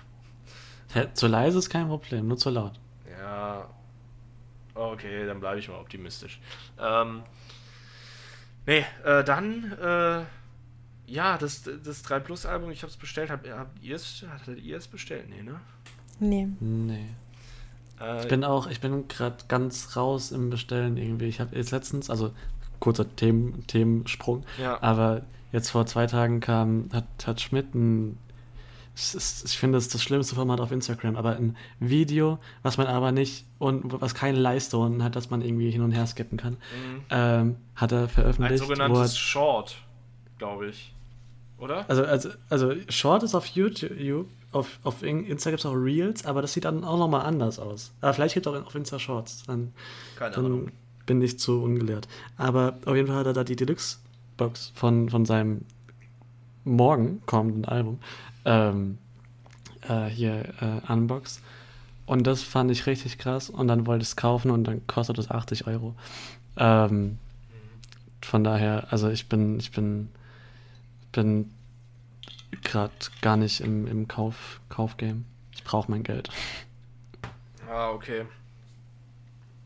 Hä, Zu leise ist kein Problem, nur zu laut. Ja. Okay, dann bleibe ich mal optimistisch. Ähm, nee, äh, dann, äh, ja, das, das 3 Plus Album, ich habe es bestellt. Hab, habt ihr es, hattet ihr es bestellt? Nee, ne? Nee. Nee. Äh, Ich bin auch, ich bin gerade ganz raus im Bestellen irgendwie. Ich habe jetzt letztens, also kurzer Themen, Themensprung, ja. aber jetzt vor zwei Tagen kam, hat, hat Schmidt ein, ist, ich finde, das ist das schlimmste Format auf Instagram, aber ein Video, was man aber nicht und was keine Leistung hat, dass man irgendwie hin und her skippen kann, Mhm. ähm, hat er Ein veröffentlicht. er- sogenanntes Short, glaube ich. Oder? Also, also, also Short ist auf YouTube, auf, auf In- Insta gibt es auch Reels, aber das sieht dann auch nochmal anders aus. Aber vielleicht gibt es auch auf Insta Shorts. Dann, Keine dann bin ich zu ungelehrt. Aber auf jeden Fall hat er da die Deluxe-Box von, von seinem morgen kommenden Album ähm, äh, hier äh, unboxed. Und das fand ich richtig krass. Und dann wollte ich es kaufen und dann kostet es 80 Euro. Ähm, von daher, also ich bin, ich bin, bin gerade gar nicht im, im Kauf, Kaufgame. Ich brauche mein Geld. Ah, okay.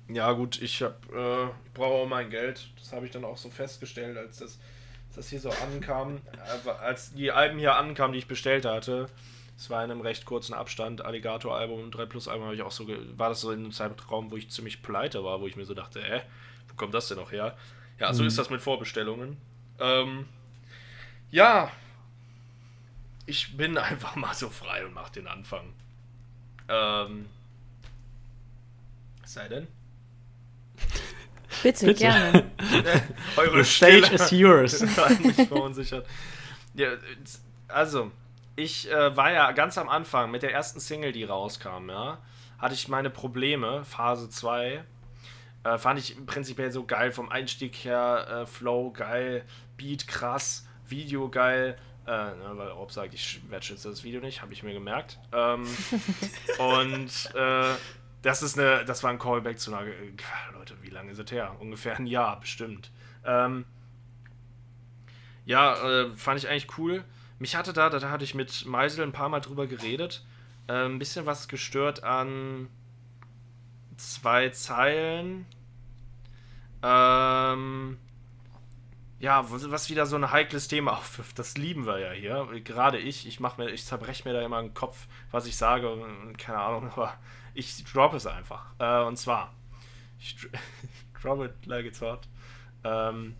Ja, gut, ich äh, ich brauche auch mein Geld. Das habe ich dann auch so festgestellt, als das, das hier so ankam. Als die Alben hier ankamen, die ich bestellt hatte, es war in einem recht kurzen Abstand, Alligator-Album und 3 Plus Album habe ich auch so, war das so in einem Zeitraum, wo ich ziemlich pleite war, wo ich mir so dachte, äh, wo kommt das denn noch her? Ja, so Mhm. ist das mit Vorbestellungen. Ähm, ja, ich bin einfach mal so frei und mach den Anfang. Ähm, sei denn, Bitte, Bitte. gerne. eure The stage Stille is yours. mich verunsichert. Ja, also, ich äh, war ja ganz am Anfang mit der ersten Single, die rauskam, ja, hatte ich meine Probleme, Phase 2. Äh, fand ich prinzipiell so geil vom Einstieg her, äh, Flow geil, Beat krass, Video geil. Äh, ne, weil Rob sagt, ich wertschätze das Video nicht, habe ich mir gemerkt. Ähm, und äh, das ist eine, das war ein Callback zu einer, äh, Leute, wie lange ist es her? Ungefähr ein Jahr, bestimmt. Ähm, ja, äh, fand ich eigentlich cool. Mich hatte da, da hatte ich mit Meisel ein paar Mal drüber geredet, äh, ein bisschen was gestört an zwei Zeilen. Ähm, ja, was wieder so ein heikles Thema aufwirft. Das lieben wir ja hier. Gerade ich, ich mache mir, ich zerbreche mir da immer den Kopf, was ich sage keine Ahnung, aber ich droppe es einfach. Äh, und zwar, ich drop it like it's hot. Ähm,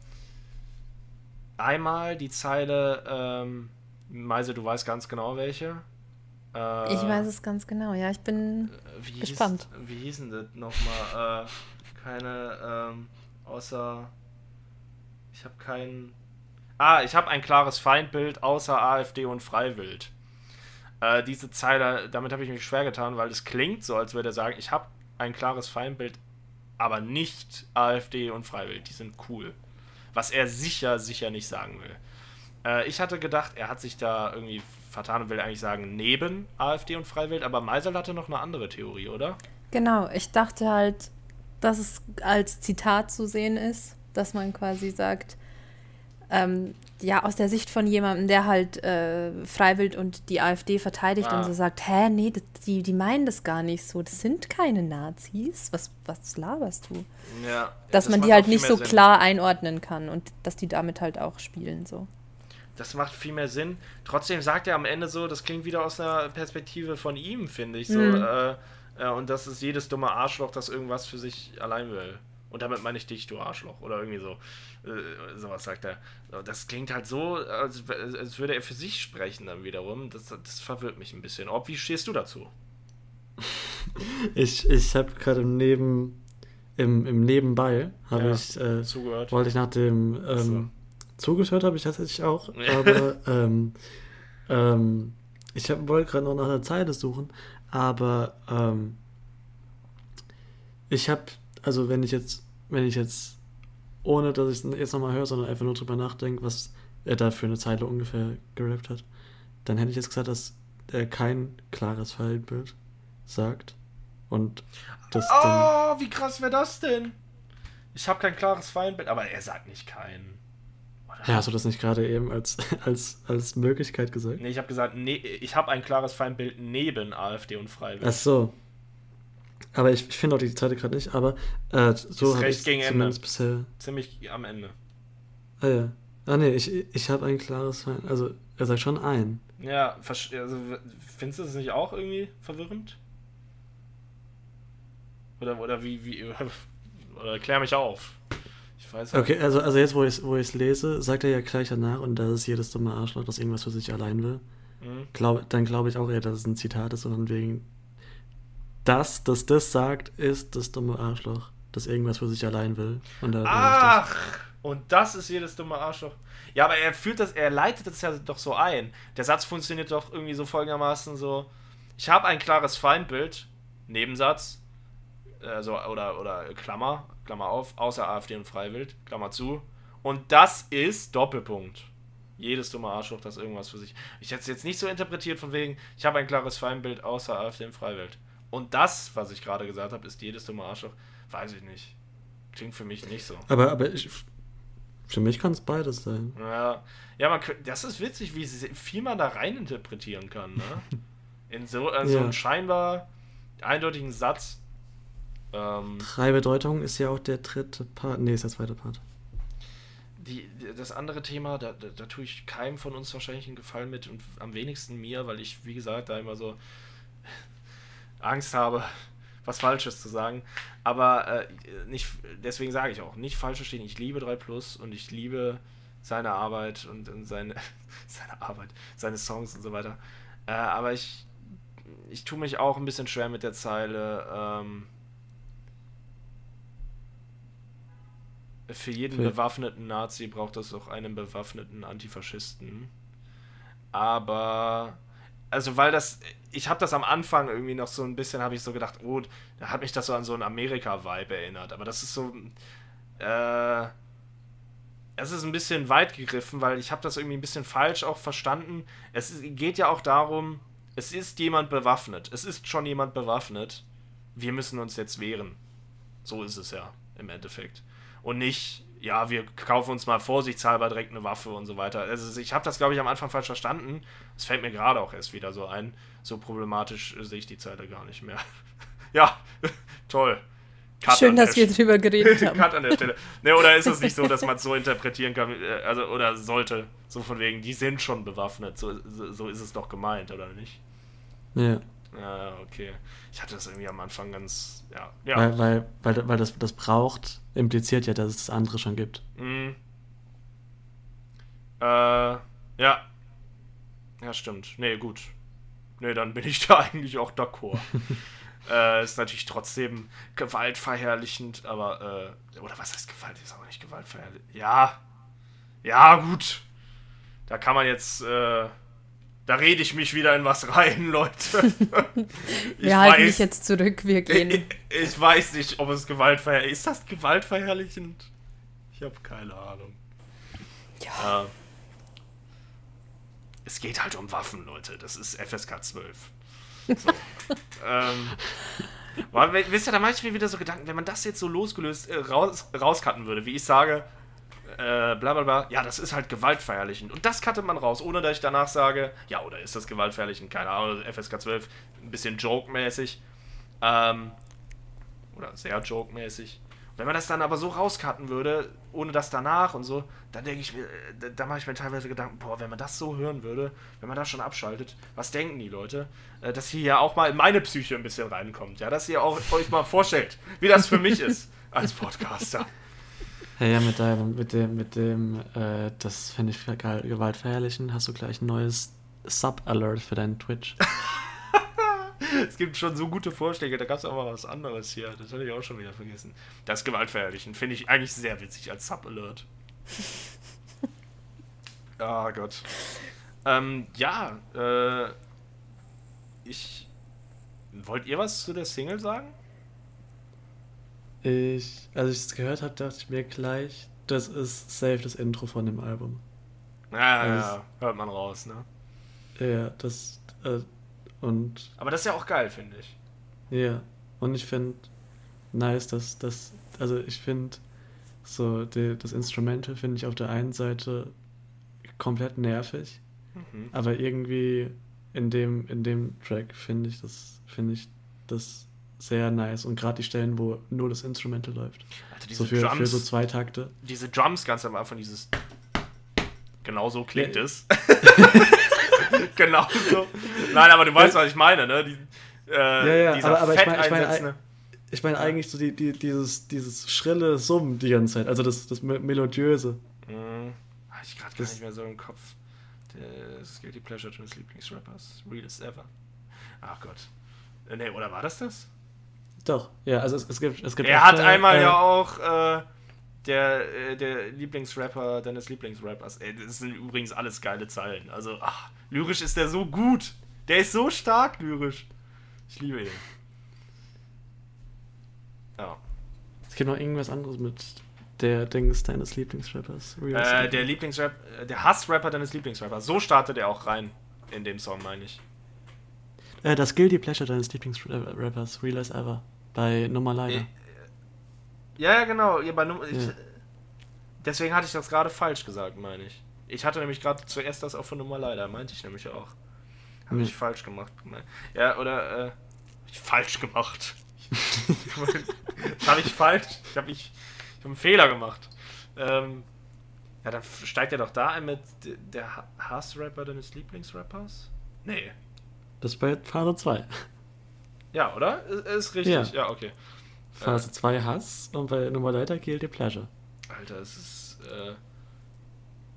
einmal die Zeile, ähm, Meise, du weißt ganz genau welche. Äh, ich weiß es ganz genau, ja, ich bin wie gespannt. Hieß, wie hieß denn das nochmal? Äh, keine, ähm, außer. Ich habe kein. Ah, ich habe ein klares Feindbild außer AfD und Freiwild. Äh, diese Zeile, damit habe ich mich schwer getan, weil es klingt so, als würde er sagen, ich habe ein klares Feindbild, aber nicht AfD und Freiwild. Die sind cool. Was er sicher, sicher nicht sagen will. Äh, ich hatte gedacht, er hat sich da irgendwie vertan und will eigentlich sagen, neben AfD und Freiwild, aber Meisel hatte noch eine andere Theorie, oder? Genau, ich dachte halt, dass es als Zitat zu sehen ist, dass man quasi sagt, ähm, ja, aus der Sicht von jemandem, der halt äh, Freiwild und die AfD verteidigt ah. und so sagt, hä, nee, das, die, die meinen das gar nicht so, das sind keine Nazis, was, was laberst du? Ja, dass das man die halt nicht so Sinn. klar einordnen kann und dass die damit halt auch spielen, so. Das macht viel mehr Sinn. Trotzdem sagt er am Ende so, das klingt wieder aus einer Perspektive von ihm, finde ich, so, mhm. äh, äh, und das ist jedes dumme Arschloch, das irgendwas für sich allein will. Und damit meine ich dich, du Arschloch. Oder irgendwie so. Äh, sowas sagt er. Das klingt halt so, als, als, würde er für sich sprechen dann wiederum. Das, das verwirrt mich ein bisschen. Ob, wie stehst du dazu? ich ich habe gerade im Neben im, im Nebenbei habe ja, ich äh, zugehört. wollte ich nach dem ähm, so. zugehört habe ich tatsächlich auch, aber ähm, ähm, ich wollte gerade noch nach einer Zeile suchen, aber ähm, ich habe also wenn ich jetzt wenn ich jetzt, ohne dass ich es jetzt nochmal höre, sondern einfach nur drüber nachdenke, was er da für eine Zeile ungefähr gerappt hat, dann hätte ich jetzt gesagt, dass er kein klares Feindbild sagt. Und das Oh, dann, wie krass wäre das denn? Ich habe kein klares Feindbild, aber er sagt nicht kein. Oder? Ja, hast du das nicht gerade eben als, als, als Möglichkeit gesagt? Nee, ich habe gesagt, nee, ich habe ein klares Feindbild neben AfD und Freiwild. Ach so. Aber ich, ich finde auch die Zeile gerade nicht, aber äh, so habe ich zumindest Ende. bisher. Ziemlich am Ende. Ah ja. Ah nee, ich, ich habe ein klares Feind. Also er sagt schon ein. Ja, also findest du das nicht auch irgendwie verwirrend? Oder, oder wie, wie, oder klär mich auf. Ich weiß halt. Okay, also, also jetzt, wo ich es wo lese, sagt er ja gleich danach, und das ist jedes dumme Arschloch, das irgendwas für sich allein will. Mhm. Glaub, dann glaube ich auch eher, dass es ein Zitat ist, sondern wegen, das, dass das sagt, ist das dumme Arschloch, das irgendwas für sich allein will. Und Ach! Das. Und das ist jedes dumme Arschloch. Ja, aber er führt das, er leitet das ja doch so ein. Der Satz funktioniert doch irgendwie so folgendermaßen so: Ich habe ein klares Feindbild, Nebensatz, also oder oder Klammer, Klammer auf, außer AfD und Freiwild, Klammer zu. Und das ist Doppelpunkt. Jedes dumme Arschloch, das irgendwas für sich. Ich hätte es jetzt nicht so interpretiert von wegen, ich habe ein klares Feindbild außer AfD und Freiwild. Und das, was ich gerade gesagt habe, ist jedes dumme Arschloch. Weiß ich nicht. Klingt für mich nicht so. Aber, aber ich, für mich kann es beides sein. Ja, ja man, das ist witzig, wie viel man da rein interpretieren kann. Ne? In so, äh, ja. einen scheinbar eindeutigen Satz. Ähm, Drei Bedeutungen ist ja auch der dritte Part. Nee, ist der zweite Part. Die, das andere Thema, da, da, da tue ich keinem von uns wahrscheinlich einen Gefallen mit und am wenigsten mir, weil ich, wie gesagt, da immer so Angst habe, was Falsches zu sagen. Aber äh, nicht, deswegen sage ich auch, nicht falsch verstehen. Ich liebe 3 Plus und ich liebe seine Arbeit und, und seine, seine Arbeit, seine Songs und so weiter. Äh, aber ich, ich tue mich auch ein bisschen schwer mit der Zeile. Ähm, für jeden okay. bewaffneten Nazi braucht es auch einen bewaffneten Antifaschisten. Aber, also weil das, ich habe das am Anfang irgendwie noch so ein bisschen, habe ich so gedacht, oh, da hat mich das so an so einen Amerika-Vibe erinnert. Aber das ist so, äh, es ist ein bisschen weit gegriffen, weil ich habe das irgendwie ein bisschen falsch auch verstanden. Es ist, geht ja auch darum, es ist jemand bewaffnet. Es ist schon jemand bewaffnet. Wir müssen uns jetzt wehren. So ist es ja im Endeffekt. Und nicht, ja, wir kaufen uns mal vorsichtshalber direkt eine Waffe und so weiter. Also ich habe das, glaube ich, am Anfang falsch verstanden. Es fällt mir gerade auch erst wieder so ein. So problematisch sehe ich die Zeile gar nicht mehr. ja, toll. Cut Schön, dass wir drüber geredet haben. Cut an der Stelle. Ne, oder ist es nicht so, dass man es so interpretieren kann, äh, also, oder sollte, so von wegen, die sind schon bewaffnet. So, so, so ist es doch gemeint, oder nicht? Ja. Ja, okay. Ich hatte das irgendwie am Anfang ganz, ja. ja. Weil, weil, weil, weil das, das braucht, impliziert ja, dass es das andere schon gibt. Mhm. Äh, ja. Ja, stimmt. Nee, gut. Nee, dann bin ich da eigentlich auch d'accord. äh, ist natürlich trotzdem gewaltverherrlichend, aber, äh, oder was heißt Gewalt? Ist aber nicht gewaltverherrlichend. Ja. Ja, gut. Da kann man jetzt, äh, da rede ich mich wieder in was rein, Leute. wir halten dich jetzt zurück, wir gehen. Ich, ich weiß nicht, ob es gewaltverherrlichend ist. das gewaltverherrlichend? Ich habe keine Ahnung. Ja. Äh, es geht halt um Waffen, Leute. Das ist FSK 12. So. ähm, aber, wisst ihr, da mache ich mir wieder so Gedanken, wenn man das jetzt so losgelöst äh, raus, rauscutten würde, wie ich sage, äh, bla bla bla, ja, das ist halt gewaltverherrlichend. Und das cuttet man raus, ohne dass ich danach sage, ja, oder ist das gewaltverherrlichend? Keine Ahnung, FSK 12, ein bisschen joke-mäßig. Ähm, oder sehr joke-mäßig. Wenn man das dann aber so rauscutten würde, ohne das danach und so, dann denke ich mir, da, äh, da mache ich mir teilweise Gedanken, boah, wenn man das so hören würde, wenn man das schon abschaltet, was denken die Leute? Äh, dass hier ja auch mal in meine Psyche ein bisschen reinkommt, ja, dass ihr auch euch mal vorstellt, wie das für mich ist als Podcaster. Ja, ja, mit, deinem, mit dem, mit dem, äh, das fände ich geil, gewaltverherrlichen, hast du gleich ein neues Sub-Alert für deinen Twitch. es gibt schon so gute Vorschläge, da gab es auch mal was anderes hier, das hatte ich auch schon wieder vergessen. Das Gewaltverherrlichen finde ich eigentlich sehr witzig als Sub-Alert. Ah oh Gott. Ähm, ja, äh, ich. Wollt ihr was zu der Single sagen? Ich, als ich es gehört habe, dachte ich mir gleich, das ist safe das Intro von dem Album. Ja, also, ja, hört man raus, ne? Ja, das, äh, und... Aber das ist ja auch geil, finde ich. Ja, und ich finde nice, dass das, also ich finde so, die, das Instrumental finde ich auf der einen Seite komplett nervig, mhm. aber irgendwie in dem, in dem Track finde ich das, finde ich das sehr nice. Und gerade die Stellen, wo nur das Instrumental läuft. Also so für, Drums, für so zwei Takte. Diese Drums ganz am Anfang, dieses. Genau so klingt ja. es. genau so. Nein, aber du weißt, was ich meine, ne? Die, äh, ja, ja, aber, aber ich meine ich mein, ich mein eigentlich so die, die, dieses, dieses schrille Summen die ganze Zeit, also das, das Melodiöse. Mhm. Habe ich gerade gar nicht mehr so im Kopf. Das Guilty Pleasure deines Lieblingsrappers. Realest ever. Ach Gott. Äh, nee, oder war das das? Doch, ja, also es, es gibt. Es gibt er hat einmal äh, ja auch äh, der, äh, der Lieblingsrapper deines Lieblingsrappers. Ey, das sind übrigens alles geile Zeilen. Also, ach, lyrisch ist der so gut. Der ist so stark lyrisch. Ich liebe ihn. Ja. Es gibt noch irgendwas anderes mit der Dings deines Lieblingsrappers. Äh, der Lieblingsrap, äh, der Hassrapper deines Lieblingsrappers. So startet er auch rein in dem Song, meine ich. Äh, das Guilty Pleasure deines Lieblingsrappers, Real as Ever. Bei Nummer leider. Äh, ja, ja, genau. Ja, bei Nummer, ja. Ich, deswegen hatte ich das gerade falsch gesagt, meine ich. Ich hatte nämlich gerade zuerst das auch von Nummer leider, meinte ich nämlich auch. Habe ich falsch gemacht. Ja, oder äh, ich falsch gemacht. habe ich falsch. Ich habe ich, ich hab einen Fehler gemacht. Ähm, ja, dann steigt er doch da ein mit der Hassrapper deines Lieblingsrappers? Nee. Das ist bei Phase 2. Ja, oder? Ist richtig. Ja, ja okay. Phase 2 äh, Hass und bei Nummer Leiter Guilty Pleasure. Alter, es ist äh,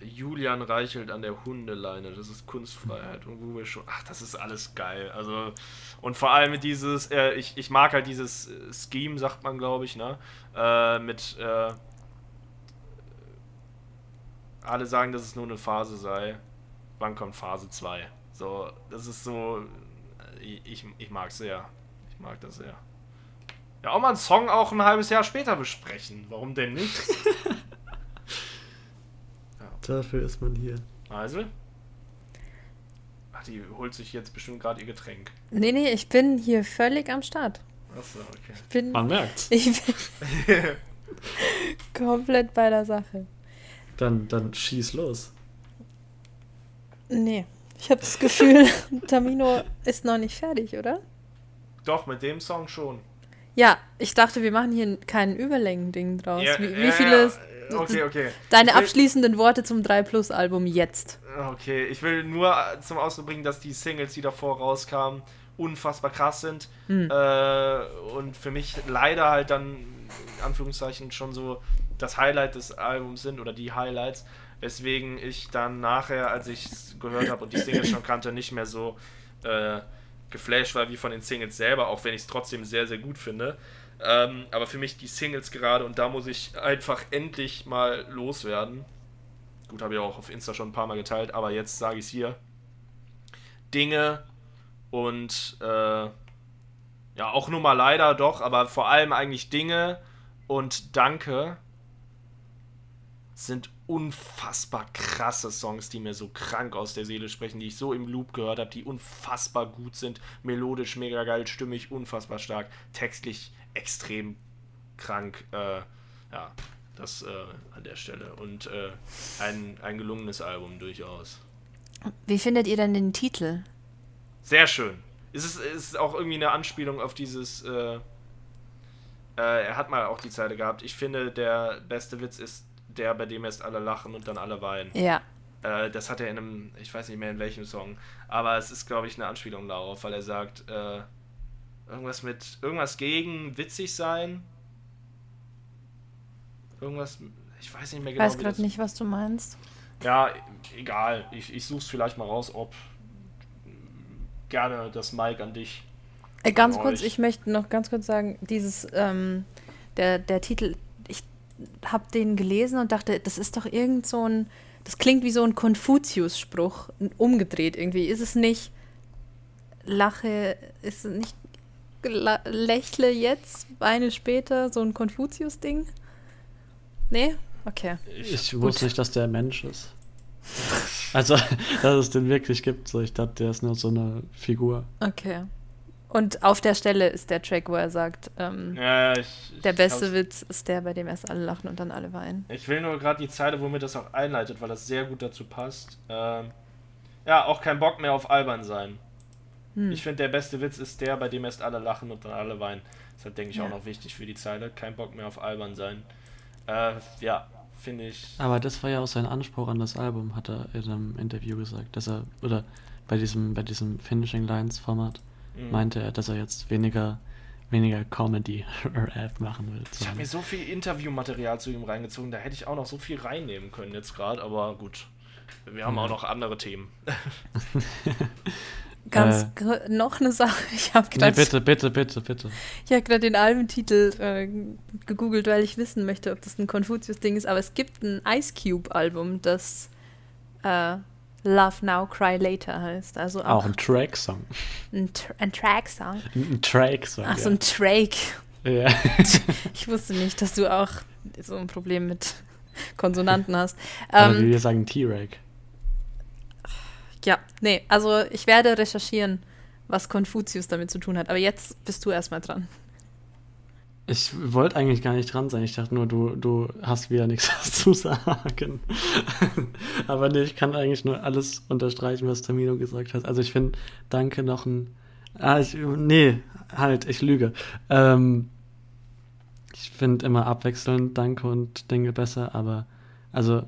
Julian reichelt an der Hundeleine. Das ist Kunstfreiheit. Und wo wir schon. Ach, das ist alles geil. Also. Und vor allem dieses. Äh, ich, ich mag halt dieses äh, Scheme, sagt man, glaube ich, ne? Äh, mit. Äh, alle sagen, dass es nur eine Phase sei. wann kommt Phase 2. So, das ist so, ich, ich, ich mag sehr. Ich mag das sehr. Ja, auch mal einen Song auch ein halbes Jahr später besprechen. Warum denn nicht? Dafür ist man hier. Also? Ach, die holt sich jetzt bestimmt gerade ihr Getränk. Nee, nee, ich bin hier völlig am Start. Achso, okay. Ich bin, Man merkt's. ich bin komplett bei der Sache. Dann, dann schieß los. Nee, ich habe das Gefühl, Tamino ist noch nicht fertig, oder? Doch, mit dem Song schon. Ja, ich dachte, wir machen hier kein Überlängen-Ding draus. Ja, wie, wie ja, viele ja. Okay, okay. deine will- abschließenden Worte zum 3 Plus Album jetzt? Okay, ich will nur äh, zum Ausdruck bringen, dass die Singles, die davor rauskamen, unfassbar krass sind. Hm. Äh, und für mich leider halt dann, in Anführungszeichen, schon so das Highlight des Albums sind oder die Highlights. Weswegen ich dann nachher, als ich es gehört habe und die Singles schon kannte, nicht mehr so äh, geflasht war wie von den Singles selber, auch wenn ich es trotzdem sehr, sehr gut finde. Ähm, aber für mich die Singles gerade und da muss ich einfach endlich mal loswerden. Gut, habe ich auch auf Insta schon ein paar Mal geteilt, aber jetzt sage ich es hier. Dinge und äh, ja, auch nur mal leider doch, aber vor allem eigentlich Dinge und Danke sind unfassbar krasse Songs, die mir so krank aus der Seele sprechen, die ich so im Loop gehört habe, die unfassbar gut sind, melodisch mega geil, stimmig, unfassbar stark, textlich extrem krank. Äh, ja, das äh, an der Stelle. Und äh, ein, ein gelungenes Album durchaus. Wie findet ihr denn den Titel? Sehr schön. Es ist, es ist auch irgendwie eine Anspielung auf dieses. Äh, äh, er hat mal auch die Zeile gehabt. Ich finde, der beste Witz ist der, bei dem erst alle lachen und dann alle weinen. Ja. Äh, das hat er in einem, ich weiß nicht mehr in welchem Song, aber es ist, glaube ich, eine Anspielung darauf, weil er sagt, äh, irgendwas mit, irgendwas gegen witzig sein. Irgendwas, ich weiß nicht mehr Ich genau. weiß wie gerade nicht, was du meinst. Ja, egal. Ich, ich suche es vielleicht mal raus, ob gerne das Mike an dich. Äh, ganz kurz, euch. ich möchte noch ganz kurz sagen, dieses, ähm, der, der Titel, ich habe den gelesen und dachte, das ist doch irgend so ein, das klingt wie so ein Konfuzius-Spruch, umgedreht irgendwie. Ist es nicht, lache, ist es nicht, lächle jetzt, weine später, so ein Konfuzius-Ding? Nee? Okay. Ich wusste nicht, dass der Mensch ist. Also, dass es den wirklich gibt. So, ich dachte, der ist nur so eine Figur. Okay. Und auf der Stelle ist der Track, wo er sagt, ähm, Ja, ich, ich der beste Witz ist der, bei dem erst alle lachen und dann alle weinen. Ich will nur gerade die Zeile, womit das auch einleitet, weil das sehr gut dazu passt. Ähm, ja, auch kein Bock mehr auf albern sein. Hm. Ich finde, der beste Witz ist der, bei dem erst alle lachen und dann alle weinen. Deshalb denke ich Ja. auch noch wichtig für die Zeile. Kein Bock mehr auf albern sein. Äh, ja, finde ich. Aber das war ja auch sein Anspruch an das Album, hat er in einem Interview gesagt, dass er, oder bei diesem, bei diesem Finishing Lines Format, Mhm. meinte er, dass er jetzt weniger, weniger Comedy Rap machen will. Ich habe mir so viel Interviewmaterial zu ihm reingezogen, da hätte ich auch noch so viel reinnehmen können jetzt gerade, aber gut. Wir haben Ja. auch noch andere Themen. Ganz Äh. noch eine Sache. Ich habe nee, gerade bitte, bitte, bitte, bitte. ich hab grad den Albumtitel äh, gegoogelt, weil ich wissen möchte, ob das ein Konfuzius-Ding ist. Aber es gibt ein Ice Cube-Album, das äh, Love Now, Cry Later heißt. Also Auch auch ein Track-Song. ein, Tr ein Track-Song. Ein Track-Song. Ach, so ein Track. ja. Ich wusste nicht, dass du auch so ein Problem mit Konsonanten hast. Aber wie Ähm, wir sagen T-Rag. ja, nee, also ich werde recherchieren, was Konfuzius damit zu tun hat. Aber jetzt bist du erstmal dran. Ich wollte eigentlich gar nicht dran sein. Ich dachte nur, du, du hast wieder nichts zu sagen. Aber nee, ich kann eigentlich nur alles unterstreichen, was Tamino gesagt hat. Also ich finde, danke noch ein. Ah, ich, nee, halt, ich lüge. Ähm, ich finde immer abwechselnd Danke und Dinge besser, aber also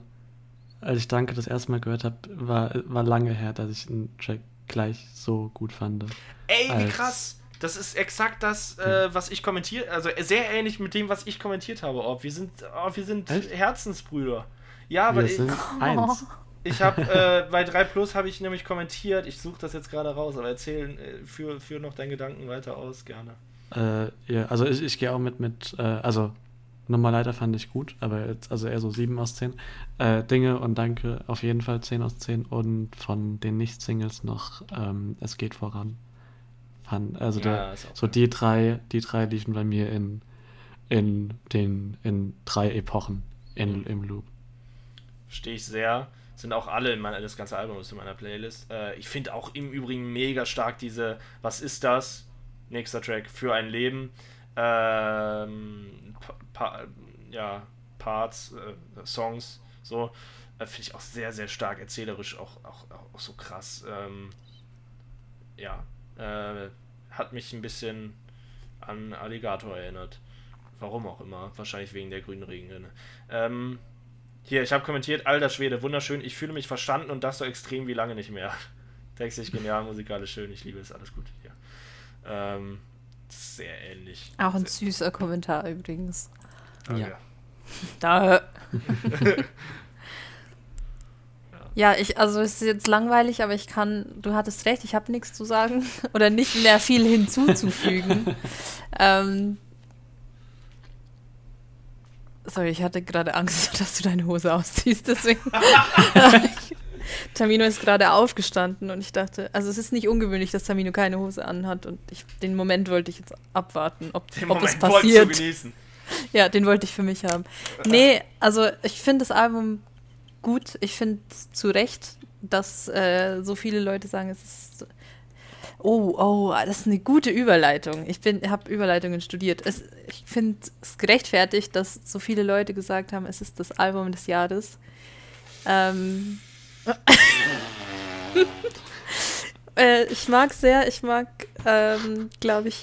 als ich Danke das erste Mal gehört habe, war, war lange her, dass ich einen Track gleich so gut fand. Ey, wie krass! Das ist exakt das, äh, was ich kommentiert, also sehr ähnlich mit dem, was ich kommentiert habe. Ob wir sind, oh, wir sind Echt? Herzensbrüder. Ja, Wir weil ich, eins. ich habe äh, bei 3 Plus habe ich nämlich kommentiert. Ich suche das jetzt gerade raus, aber erzähl, äh, führ, führ noch deinen Gedanken weiter aus, gerne. Äh, ja, also ich, ich gehe auch mit, mit, äh, also Nummer leider fand ich gut, aber jetzt, also eher so 7 aus 10. Äh, Dinge und Danke auf jeden Fall 10 aus 10. Und von den Nicht-Singles noch ähm, Es geht voran. Fand, also Ja, auch so die drei, die drei liefen bei mir in, in den in drei Epochen in, im Loop. Stehe ich sehr. Sind auch alle in meiner, das ganze Album ist in meiner Playlist. Äh, ich finde auch im Übrigen mega stark diese, was ist das? Nächster Track, für ein Leben. Ähm, pa pa ja, Parts, äh, Songs, so. Äh, finde ich auch sehr, sehr stark erzählerisch, auch, auch, auch so krass. Ähm, ja, äh, hat mich ein bisschen an Alligator erinnert. Warum auch immer. Wahrscheinlich wegen der grünen Regenrinne. Ähm, hier, ich habe kommentiert, alter Schwede, wunderschön, ich fühle mich verstanden und das so extrem wie lange nicht mehr. Textlich genial, musikalisch schön, ich liebe es, alles gut hier. Ähm, sehr ähnlich. Auch ein sehr, süßer Kommentar übrigens. danke. Da. Ja, ich, also es ist jetzt langweilig, aber ich kann, du hattest recht, ich habe nichts zu sagen oder nicht mehr viel hinzuzufügen. ähm, sorry, ich hatte gerade Angst, dass du deine Hose ausziehst, deswegen. Tamino ist gerade aufgestanden und ich dachte, also es ist nicht ungewöhnlich, dass Tamino keine Hose anhat und ich, den Moment wollte ich jetzt abwarten, ob, Den ob Moment es wolltest du passiert. genießen. Ja, den wollte ich für mich haben. Nee, also ich finde das Album gut. Ich finde zu Recht, dass äh, so viele Leute sagen, es ist. Oh, oh, das ist eine gute Überleitung. Ich habe Überleitungen studiert. Es, ich finde es gerechtfertigt, dass so viele Leute gesagt haben, es ist das Album des Jahres. Ähm, äh, ich mag sehr, ich mag, ähm, glaube ich,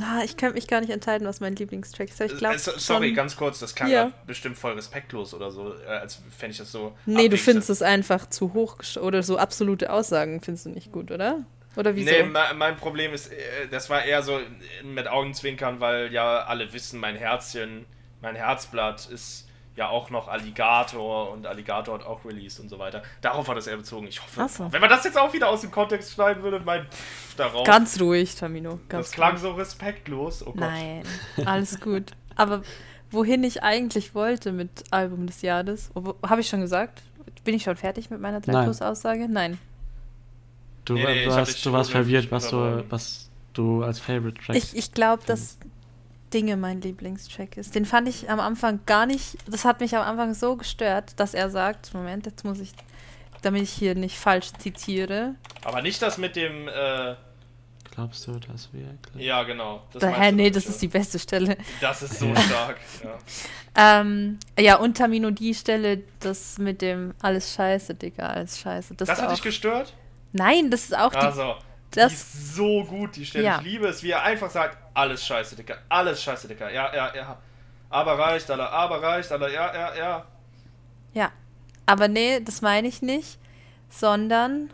ah, ich könnte mich gar nicht entscheiden, was mein Lieblingstrack ist. Ich glaub, Äh, so- sorry, schon- ganz kurz, das klang Ja. bestimmt voll respektlos oder so, äh, als fände ich das so. Nee, du findest es einfach zu hoch oder so absolute Aussagen findest du nicht gut, oder? Oder wieso? Nee, me- mein Problem ist, äh, das war eher so mit Augenzwinkern, weil ja alle wissen, mein Herzchen, mein Herzblatt ist ja auch noch Alligator und Alligator hat auch released und so weiter. Darauf hat das eher bezogen. Ich hoffe, so. wenn man das jetzt auch wieder aus dem Kontext schneiden würde, mein Pff darauf. Ganz ruhig, Tamino. Ganz das klang ruhig. so respektlos. Oh Gott. Nein, alles gut. Aber wohin ich eigentlich wollte mit Album des Jahres, habe ich schon gesagt? Bin ich schon fertig mit meiner 3 Nein. Plus Aussage? Nein. Du, Nee, nee, du, hast, du warst verwirrt, was du, was du als Favorite Track Ich, ich glaube, dass Dinge mein Lieblingstrack ist. Den fand ich am Anfang gar nicht, das hat mich am Anfang so gestört, dass er sagt, Moment, jetzt muss ich, damit ich hier nicht falsch zitiere. Aber nicht das mit dem, äh, Glaubst du, dass wir. ja genau. Das Da, meinst hä, du, nee, das ich, ist die beste Stelle. Das ist so stark. Ja. Ähm, ja, und Tamino die Stelle, das mit dem alles scheiße, Digga, alles scheiße. Das, Das hat auch, dich gestört? Nein, das ist auch die, Also, das- ist so gut, die Stelle. Ja. Ich liebe es, wie er einfach sagt, alles scheiße, Dicker, alles scheiße, Dicker. Ja, ja, ja. Aber reicht, Alter, aber reicht, Alter, ja, ja, ja. Ja, aber nee, das meine ich nicht, sondern,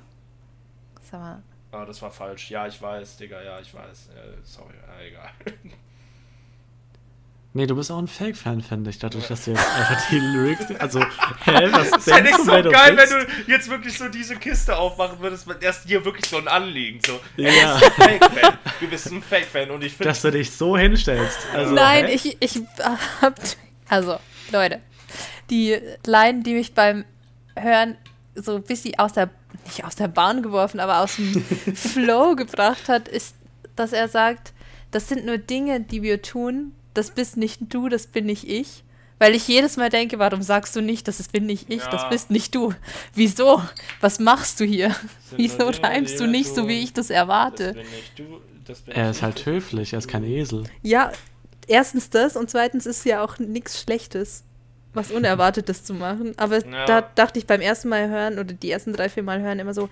sag mal, Ah, das war falsch. Ja, ich weiß, Digga, ja, ich weiß. Äh, sorry, ja, egal. Nee, du bist auch ein Fake-Fan, finde ich, dadurch, dass du jetzt einfach die Lyrics. Also, hä, was Das wäre denkst nicht du, so wer du geil, wenn bist? du jetzt wirklich so diese Kiste aufmachen würdest, mit erst dir wirklich so ein Anliegen. So, Ja. du bist ein Fake-Fan. Du bist ein Fake-Fan und ich finde. Dass du dich so hinstellst. Also, nein, hä? ich, ich hab, also, Leute, die Line, die mich beim Hören so ein bisschen aus der, nicht aus der Bahn geworfen, aber aus dem Flow gebracht hat, ist, dass er sagt, das sind nur Dinge, die wir tun, das bist nicht du, das bin nicht ich. Weil ich jedes Mal denke, warum sagst du nicht, das bin nicht ich, das Ja. bist nicht du. Wieso? Was machst du hier? sind Wieso reimst du nicht so, wie ich das Das erwarte? bin nicht du, das bin Er ist halt nicht. höflich, er ist kein Esel. Ja, erstens das und zweitens ist ja auch nichts Schlechtes, was Unerwartetes zu machen. Aber Ja. da dachte ich beim ersten Mal hören oder die ersten drei, vier Mal hören immer so,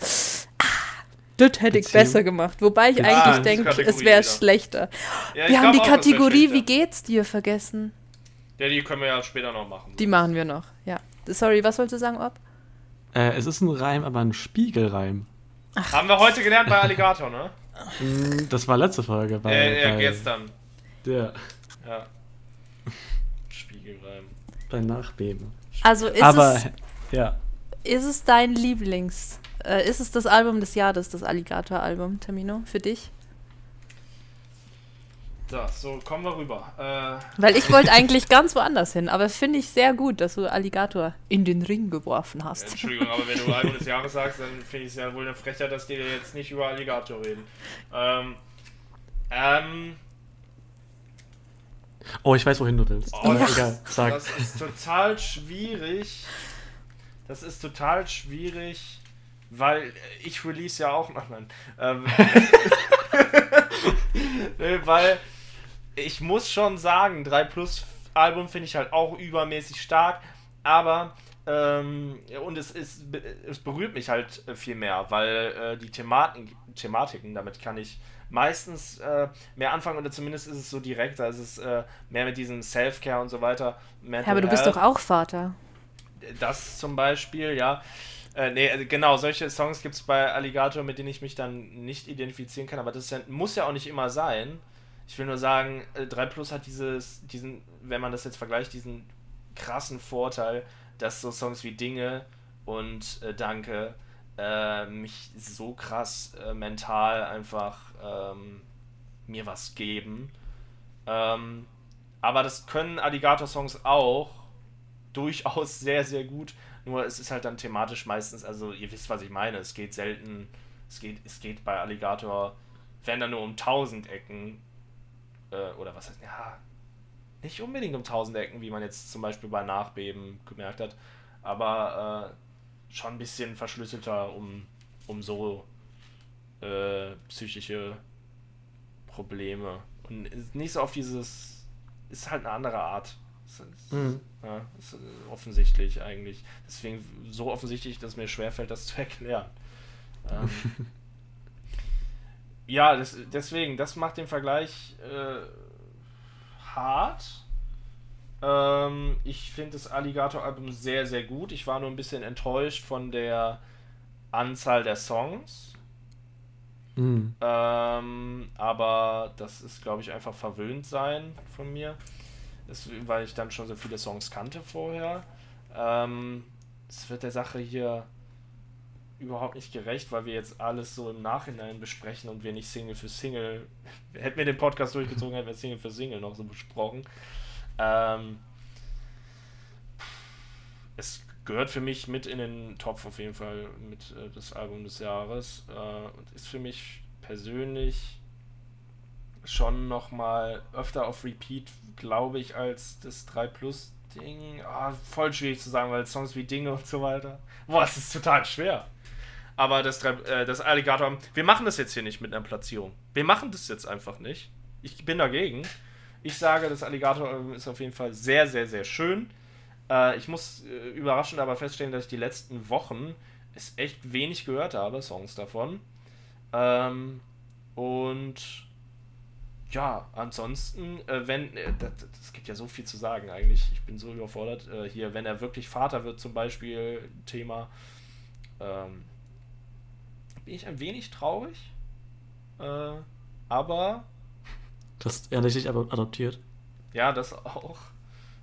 das hätte ich besser gemacht. Wobei ich eigentlich Ah, denke, es wäre schlechter. Ja, wir haben die Kategorie. Wie geht's dir vergessen. Ja, die können wir ja später noch machen. Die machen wir noch, ja. Sorry, was wolltest du sagen, Ob? Äh, es ist ein Reim, aber ein Spiegelreim. Haben wir heute gelernt bei Alligator, ne? Mm, Das war letzte Folge. Bei, äh, ja, bei, gestern. Ja, Ja. Spiegelreim. bei Nachbeben. Also ist, aber, es, ja. ist es dein Lieblings, äh, ist es das Album des Jahres, das Alligator-Album, Termino, für dich? So, so kommen wir rüber. Äh, Weil ich wollte eigentlich ganz woanders hin, aber finde ich sehr gut, dass du Alligator in den Ring geworfen hast. Entschuldigung, aber wenn du Album des Jahres sagst, dann finde ich es ja wohl eine Frechheit, dass die jetzt nicht über Alligator reden. Ähm, ähm, Oh, ich weiß, wohin du willst. Oh, das, egal, sag. das ist total schwierig. Das ist total schwierig, weil ich release ja auch noch. Nein. Ähm, Nee, weil ich muss schon sagen, 3 Plus Album finde ich halt auch übermäßig stark, aber ähm, und es, ist, es berührt mich halt äh, viel mehr, weil äh, die Thematen, Thematiken, damit kann ich meistens äh, mehr anfangen oder zumindest ist es so direkt, da ist es äh, mehr mit diesem Self-Care und so weiter. Ja, aber du bist doch auch Vater. Das zum Beispiel, ja. Äh, nee, also genau, solche Songs gibt es bei Alligator, mit denen ich mich dann nicht identifizieren kann, aber das ja, muss ja auch nicht immer sein. Ich will nur sagen, äh, 3 Plus hat dieses, diesen, wenn man das jetzt vergleicht, diesen krassen Vorteil, dass so Songs wie Dinge und äh, Danke äh, mich so krass äh, mental einfach ähm, mir was geben. Ähm, aber das können Alligator-Songs auch durchaus sehr, sehr gut. Nur es ist halt dann thematisch meistens, also ihr wisst, was ich meine. Es geht selten, es geht, es geht bei Alligator, wenn dann nur um 1000 Ecken, äh, oder was heißt, ja, nicht unbedingt um 1000 Ecken, wie man jetzt zum Beispiel bei Nachbeben gemerkt hat, aber äh, schon ein bisschen verschlüsselter um, um so äh, psychische Probleme. Und nicht so auf dieses, ist halt eine andere Art. Ist, ist, Mhm. ja, ist äh, offensichtlich eigentlich. Deswegen so offensichtlich, dass es mir schwerfällt, das zu erklären. Ähm, ja, das, deswegen, das macht den Vergleich äh, hart. Ähm, ich finde das Alligator-Album sehr, sehr gut. Ich war nur ein bisschen enttäuscht von der Anzahl der Songs. Mhm. Ähm, aber das ist, glaube ich, einfach verwöhnt sein von mir. Das, weil ich dann schon so viele Songs kannte vorher. Ähm, es wird der Sache hier überhaupt nicht gerecht, weil wir jetzt alles so im Nachhinein besprechen und wir nicht Single für Single. Hätten wir den Podcast durchgezogen, hätten wir Single für Single noch so besprochen. Ähm, es gehört für mich mit in den Topf auf jeden Fall mit äh, das Album des Jahres äh, und ist für mich persönlich schon noch mal öfter auf Repeat, glaube ich, als das 3 Plus Ding. Ah, voll schwierig zu sagen, weil Songs wie Dinge und so weiter. Boah, es ist total schwer. Aber das, äh, das Alligator, wir machen das jetzt hier nicht mit einer Platzierung. Wir machen das jetzt einfach nicht. Ich bin dagegen. Ich sage, das Alligator ist auf jeden Fall sehr, sehr, sehr schön. Äh, ich muss äh, überraschend aber feststellen, dass ich die letzten Wochen es echt wenig gehört habe, Songs davon. Ähm, und ja, ansonsten, äh, wenn, äh, das, das gibt ja so viel zu sagen eigentlich, ich bin so überfordert. Äh, hier, wenn er wirklich Vater wird, zum Beispiel, Thema, ähm, bin ich ein wenig traurig. Äh, aber, Das er dich ado- adoptiert. ja, das auch.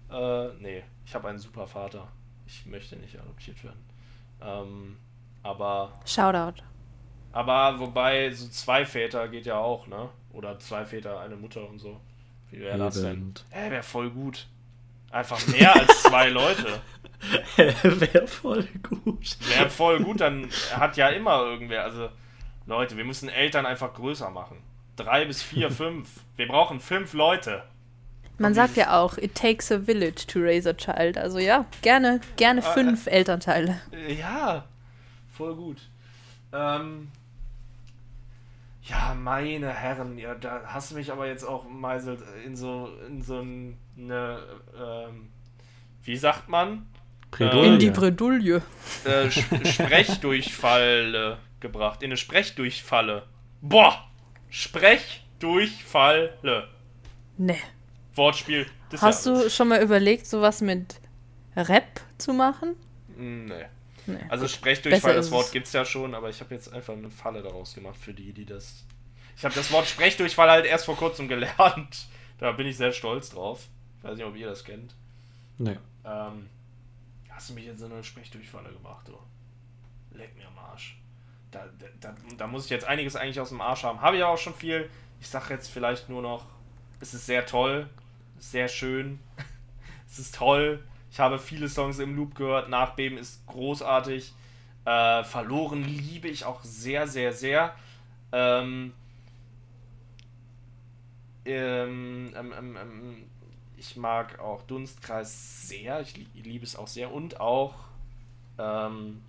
Äh, nee, ich habe einen super Vater. Ich möchte nicht adoptiert werden. Ähm, aber Shoutout. Aber wobei, so zwei Väter geht ja auch, ne? Oder zwei Väter, eine Mutter und so. Wie wäre das denn? Hä, wäre voll gut. Einfach mehr als zwei Leute. Wäre voll gut. Wäre voll gut, dann hat ja immer irgendwer. Also, Leute, wir müssen Eltern einfach größer machen. Drei bis vier, fünf. Wir brauchen fünf Leute. Man sagt ja auch, it takes a village to raise a child. Also ja, gerne, gerne Ah, fünf Elternteile. Äh, Ja, voll gut. Ähm, ja, meine Herren, ja, da hast du mich aber jetzt auch meiselt in so in so ein- eine ähm, wie sagt man Bredouille. In die Bredouille. äh, Sprechdurchfalle gebracht, in eine Sprechdurchfalle. Boah, Sprechdurchfalle. Nee. Wortspiel. Hast du schon mal überlegt, sowas mit Rap zu machen? Nee. Nee. Also Sprechdurchfall, Besser das Wort gibt es ja schon, aber ich habe jetzt einfach eine Falle daraus gemacht für die, die das. Ich habe das Wort Sprechdurchfall halt erst vor kurzem gelernt. Da bin ich sehr stolz drauf. Ich weiß nicht, ob ihr das kennt. Nee. Ähm, hast du mich jetzt in eine Sprechdurchfalle gemacht, du? Leck mir am Arsch. Da, da, da, muss ich jetzt einiges eigentlich aus dem Arsch haben. Habe ich ja auch schon viel. Ich sag jetzt vielleicht nur noch Es ist sehr toll, sehr schön. es ist toll. Ich habe viele Songs im Loop gehört. Nachbeben ist großartig. Äh, Verloren liebe ich auch sehr, sehr, sehr. Ähm, ähm, ähm, ähm, ähm ich mag auch Dunstkreis sehr. Ich liebe es auch sehr. Und auch ähm,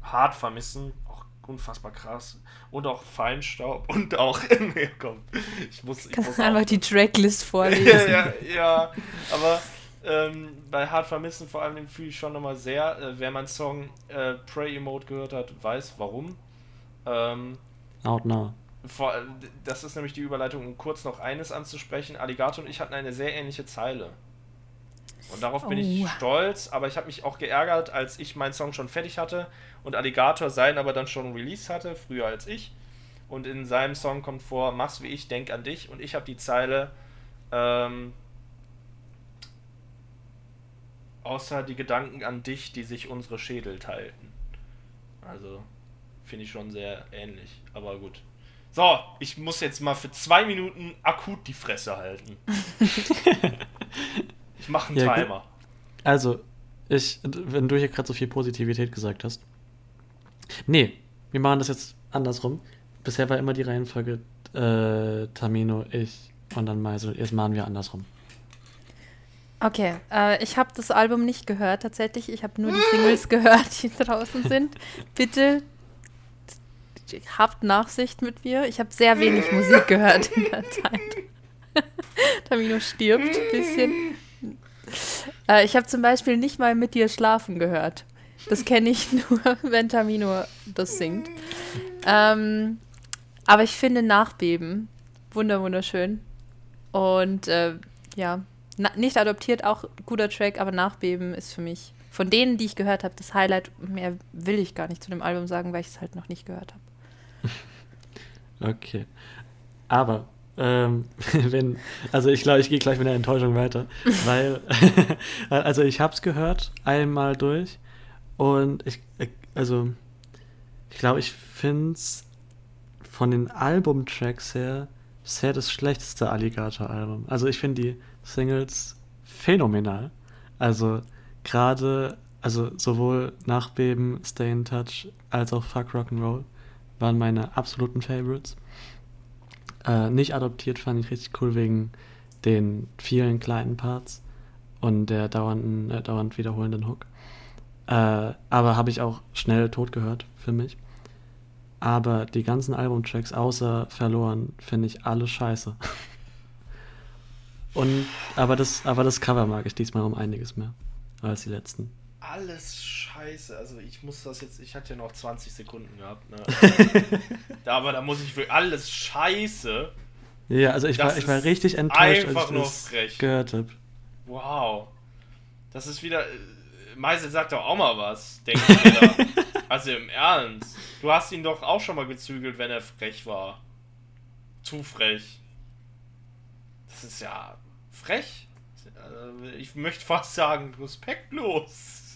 Hart vermissen. Auch unfassbar krass. Und auch Feinstaub. Und auch. nee, komm. Ich muss. Ich Kannst muss einfach die Tracklist vorlesen. ja, ja, aber ähm, bei Hart Vermissen vor allem fühle ich schon nochmal sehr. Äh, wer meinen Song äh, Pray Emote gehört hat, weiß warum. Ähm, Out now. vor, das ist nämlich die Überleitung, um kurz noch eines anzusprechen. Alligator und ich hatten eine sehr ähnliche Zeile. Und darauf bin ich Oh. stolz, aber ich habe mich auch geärgert, als ich meinen Song schon fertig hatte und Alligator seinen aber dann schon released hatte, früher als ich. Und in seinem Song kommt vor, mach's wie ich, denk an dich. Und ich habe die Zeile, ähm, außer die Gedanken an dich, die sich unsere Schädel teilten. Also, finde ich schon sehr ähnlich, aber gut. So, ich muss jetzt mal für zwei Minuten akut die Fresse halten. ich mache einen Ja, gut. Timer. Also, ich, wenn du hier gerade so viel Positivität gesagt hast. Nee, wir machen das jetzt andersrum. Bisher war immer die Reihenfolge äh, Tamino, ich und dann Meisel. Jetzt machen wir andersrum. Okay, äh, ich habe das Album nicht gehört tatsächlich. Ich habe nur die Singles gehört, die draußen sind. Bitte habt Nachsicht mit mir. Ich habe sehr wenig Musik gehört in der Zeit. Tamino stirbt ein bisschen. Äh, ich habe zum Beispiel nicht mal mit dir schlafen gehört. Das kenne ich nur, wenn Tamino das singt. Ähm, aber ich finde Nachbeben wunder wunderschön. Und äh, ja, na, nicht adoptiert, auch guter Track, aber Nachbeben ist für mich von denen, die ich gehört habe, das Highlight. Mehr will ich gar nicht zu dem Album sagen, weil ich es halt noch nicht gehört habe. Okay. Aber, ähm, wenn, also ich glaube, ich gehe gleich mit der Enttäuschung weiter, weil, also ich habe es gehört, einmal durch und ich, äh, also, ich glaube, ich finde es von den Albumtracks her sehr das schlechteste Alligator-Album. Also ich finde die Singles phänomenal. Also gerade, also sowohl Nachbeben, Stay in Touch als auch Fuck Rock'n'Roll waren meine absoluten Favorites. Äh, nicht adoptiert fand ich richtig cool wegen den vielen kleinen Parts und der dauernden, äh, dauernd wiederholenden Hook. Äh, aber habe ich auch schnell tot gehört für mich. Aber die ganzen Albumtracks außer Verloren finde ich alle scheiße. Und aber das, aber das Cover mag ich diesmal um einiges mehr als die letzten. Alles scheiße. Also ich muss das jetzt, ich hatte ja noch 20 Sekunden gehabt, ne? aber da muss ich für alles scheiße. Ja, also ich Das war, ich war richtig enttäuscht, einfach als ich nur das frech. gehört habe. Wow. Das ist wieder. äh, Meisel sagt doch auch mal was, denke ich. Also im Ernst. Du hast ihn doch auch schon mal gezügelt, wenn er frech war. Zu frech. Das ist ja frech. Äh, Ich möchte fast sagen, respektlos.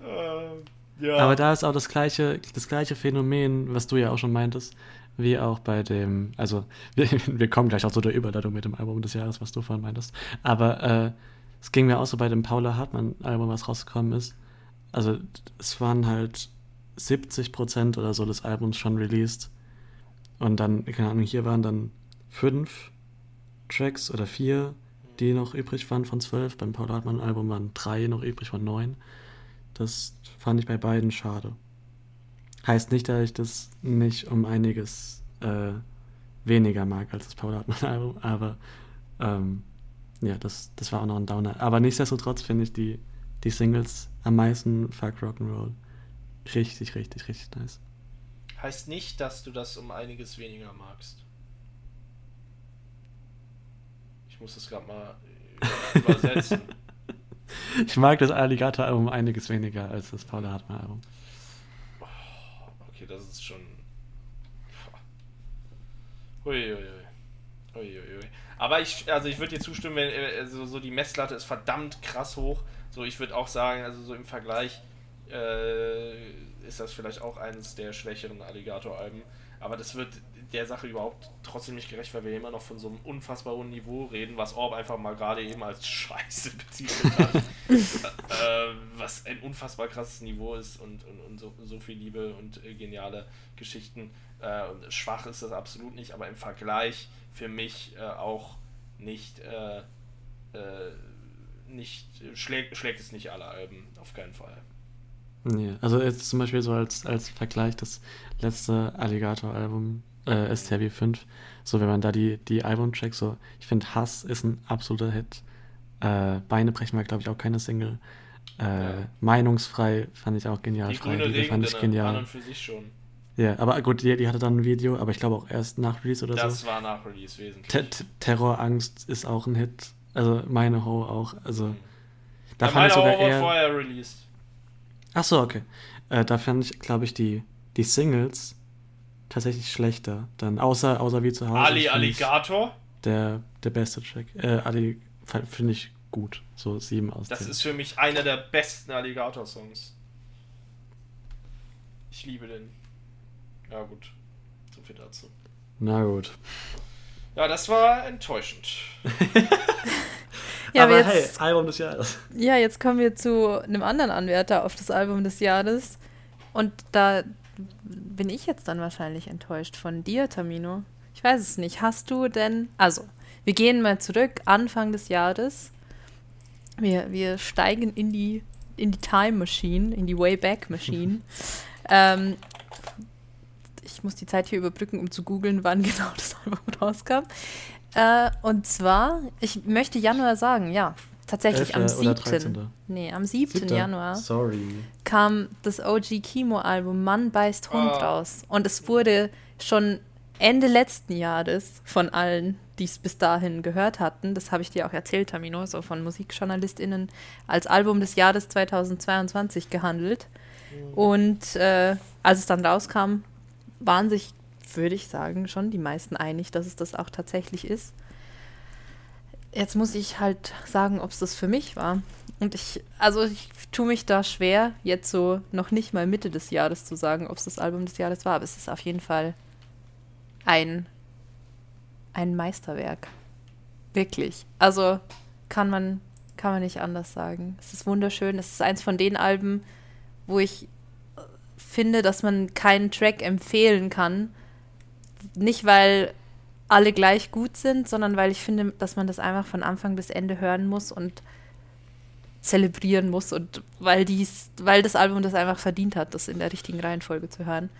äh, ja. Aber da ist auch das gleiche, das gleiche Phänomen, was du ja auch schon meintest, wie auch bei dem, also wir, wir kommen gleich auch zu der Überleitung mit dem Album des Jahres, was du vorhin meintest. Aber äh, es ging mir auch so bei dem Paula Hartmann-Album, was rausgekommen ist. Also es waren halt 70 Prozent oder so des Albums schon released. Und dann, keine Ahnung, hier waren dann fünf Tracks oder vier, die noch übrig waren von zwölf. Beim Paula Hartmann-Album waren drei noch übrig von neun. Das fand ich bei beiden schade. Heißt nicht, dass ich das nicht um einiges äh, weniger mag als das Paul Hartmann-Album, aber ähm, ja, das, das war auch noch ein Downer. Aber nichtsdestotrotz finde ich die, die Singles am meisten Fuck Rock'n'Roll richtig, richtig, richtig nice. Heißt nicht, dass du das um einiges weniger magst. Ich muss das gerade mal äh, übersetzen. Ich mag das Alligator-Album einiges weniger als das Paul Hartmann-Album. Okay, das ist schon. Uiuiui. Uiuiui. Aber ich, also ich würde dir zustimmen, wenn äh, also so die Messlatte ist verdammt krass hoch. So, ich würde auch sagen, also so im Vergleich äh, ist das vielleicht auch eines der schwächeren Alligator-Alben. Aber das wird der Sache überhaupt trotzdem nicht gerecht, weil wir immer noch von so einem unfassbar hohen Niveau reden, was Orb einfach mal gerade eben als Scheiße betitelt hat. äh, was ein unfassbar krasses Niveau ist und, und, und so, so viel Liebe und äh, geniale Geschichten. Äh, und schwach ist das absolut nicht, aber im Vergleich für mich äh, auch nicht, äh, äh, nicht schlägt, schlägt es nicht alle Alben, auf keinen Fall. Nee, also jetzt zum Beispiel so als, als Vergleich das letzte Alligator-Album, äh, STRW 5, so wenn man da die, die Albumtracks so, ich finde Hass ist ein absoluter Hit. Äh, Beine brechen war, glaube ich, auch keine Single. Äh, Ja. Meinungsfrei fand ich auch genial. Die grüne Freiwillige fand ich Regenrinne an genial. und für sich schon. Ja, aber gut, die, die hatte dann ein Video, aber ich glaube auch erst nach Release oder Das so. war nach Release wesentlich. Te Te- Terror, Angst ist auch ein Hit. Also meine Ho auch. Also da Ja, fand ich sogar eher. vorher released. Ach so, okay. Äh, da fand ich, glaube ich, die, die Singles tatsächlich schlechter. Dann außer, außer wie zu Hause. Ali Alligator, Der, der beste Track. Äh, Ali finde ich gut. So sieben aus das zehn. ist für mich einer der besten Alligator-Songs. Ich liebe den. Ja, gut. So viel dazu. Na gut. Ja, das war enttäuschend. Ja, aber aber hey, jetzt, Album des Jahres. ja, jetzt kommen wir zu einem anderen Anwärter auf das Album des Jahres. Und da bin ich jetzt dann wahrscheinlich enttäuscht von dir, Tamino. Ich weiß es nicht. Hast du denn. Also, wir gehen mal zurück, Anfang des Jahres. Wir, wir steigen in die, in die Time Machine, in die Wayback Machine. ähm, ich muss die Zeit hier überbrücken, um zu googeln, wann genau das Album rauskam. Äh, und zwar, ich möchte Januar sagen, ja, tatsächlich am 11. oder 7. 13.. Nee, am 7. Siebter? Januar Sorry. kam das OG Kimo-Album Mann beißt Hund Ah. raus. Und es wurde schon Ende letzten Jahres von allen, die es bis dahin gehört hatten, das habe ich dir auch erzählt, Tamino, so von MusikjournalistInnen, als Album des Jahres 2022 gehandelt. Und äh, als es dann rauskam, waren sich, würde ich sagen, schon die meisten einig, dass es das auch tatsächlich ist. Jetzt muss ich halt sagen, ob es das für mich war. Und ich, also ich tue mich da schwer, jetzt so noch nicht mal Mitte des Jahres zu sagen, ob es das Album des Jahres war. Aber es ist auf jeden Fall ein, ein Meisterwerk. Wirklich. Also kann man, kann man nicht anders sagen. Es ist wunderschön. Es ist eins von den Alben, wo ich finde, dass man keinen Track empfehlen kann. Nicht, weil alle gleich gut sind, sondern weil ich finde, dass man das einfach von Anfang bis Ende hören muss und zelebrieren muss und weil dies, weil das Album das einfach verdient hat, das in der richtigen Reihenfolge zu hören.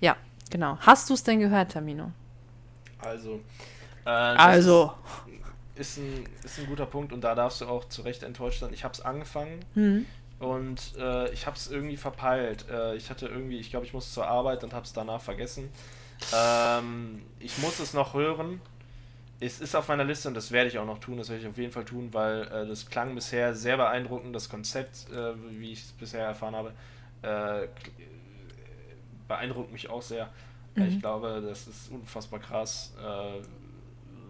Ja, genau. Hast du es denn gehört, Tamino? Also. Äh, Also. Ist, ist, ein, ist ein guter Punkt und da darfst du auch zu Recht enttäuscht sein. Ich habe es angefangen Hm. und äh, ich habe es irgendwie verpeilt. Äh, ich hatte irgendwie, ich glaube, ich musste zur Arbeit und habe es danach vergessen. Ähm, ich muss es noch hören. Es ist auf meiner Liste und das werde ich auch noch tun. Das werde ich auf jeden Fall tun, weil äh, das klang bisher sehr beeindruckend. Das Konzept, äh, wie ich es bisher erfahren habe, äh, beeindruckt mich auch sehr. Äh, Mhm. Ich glaube, das ist unfassbar krass, äh,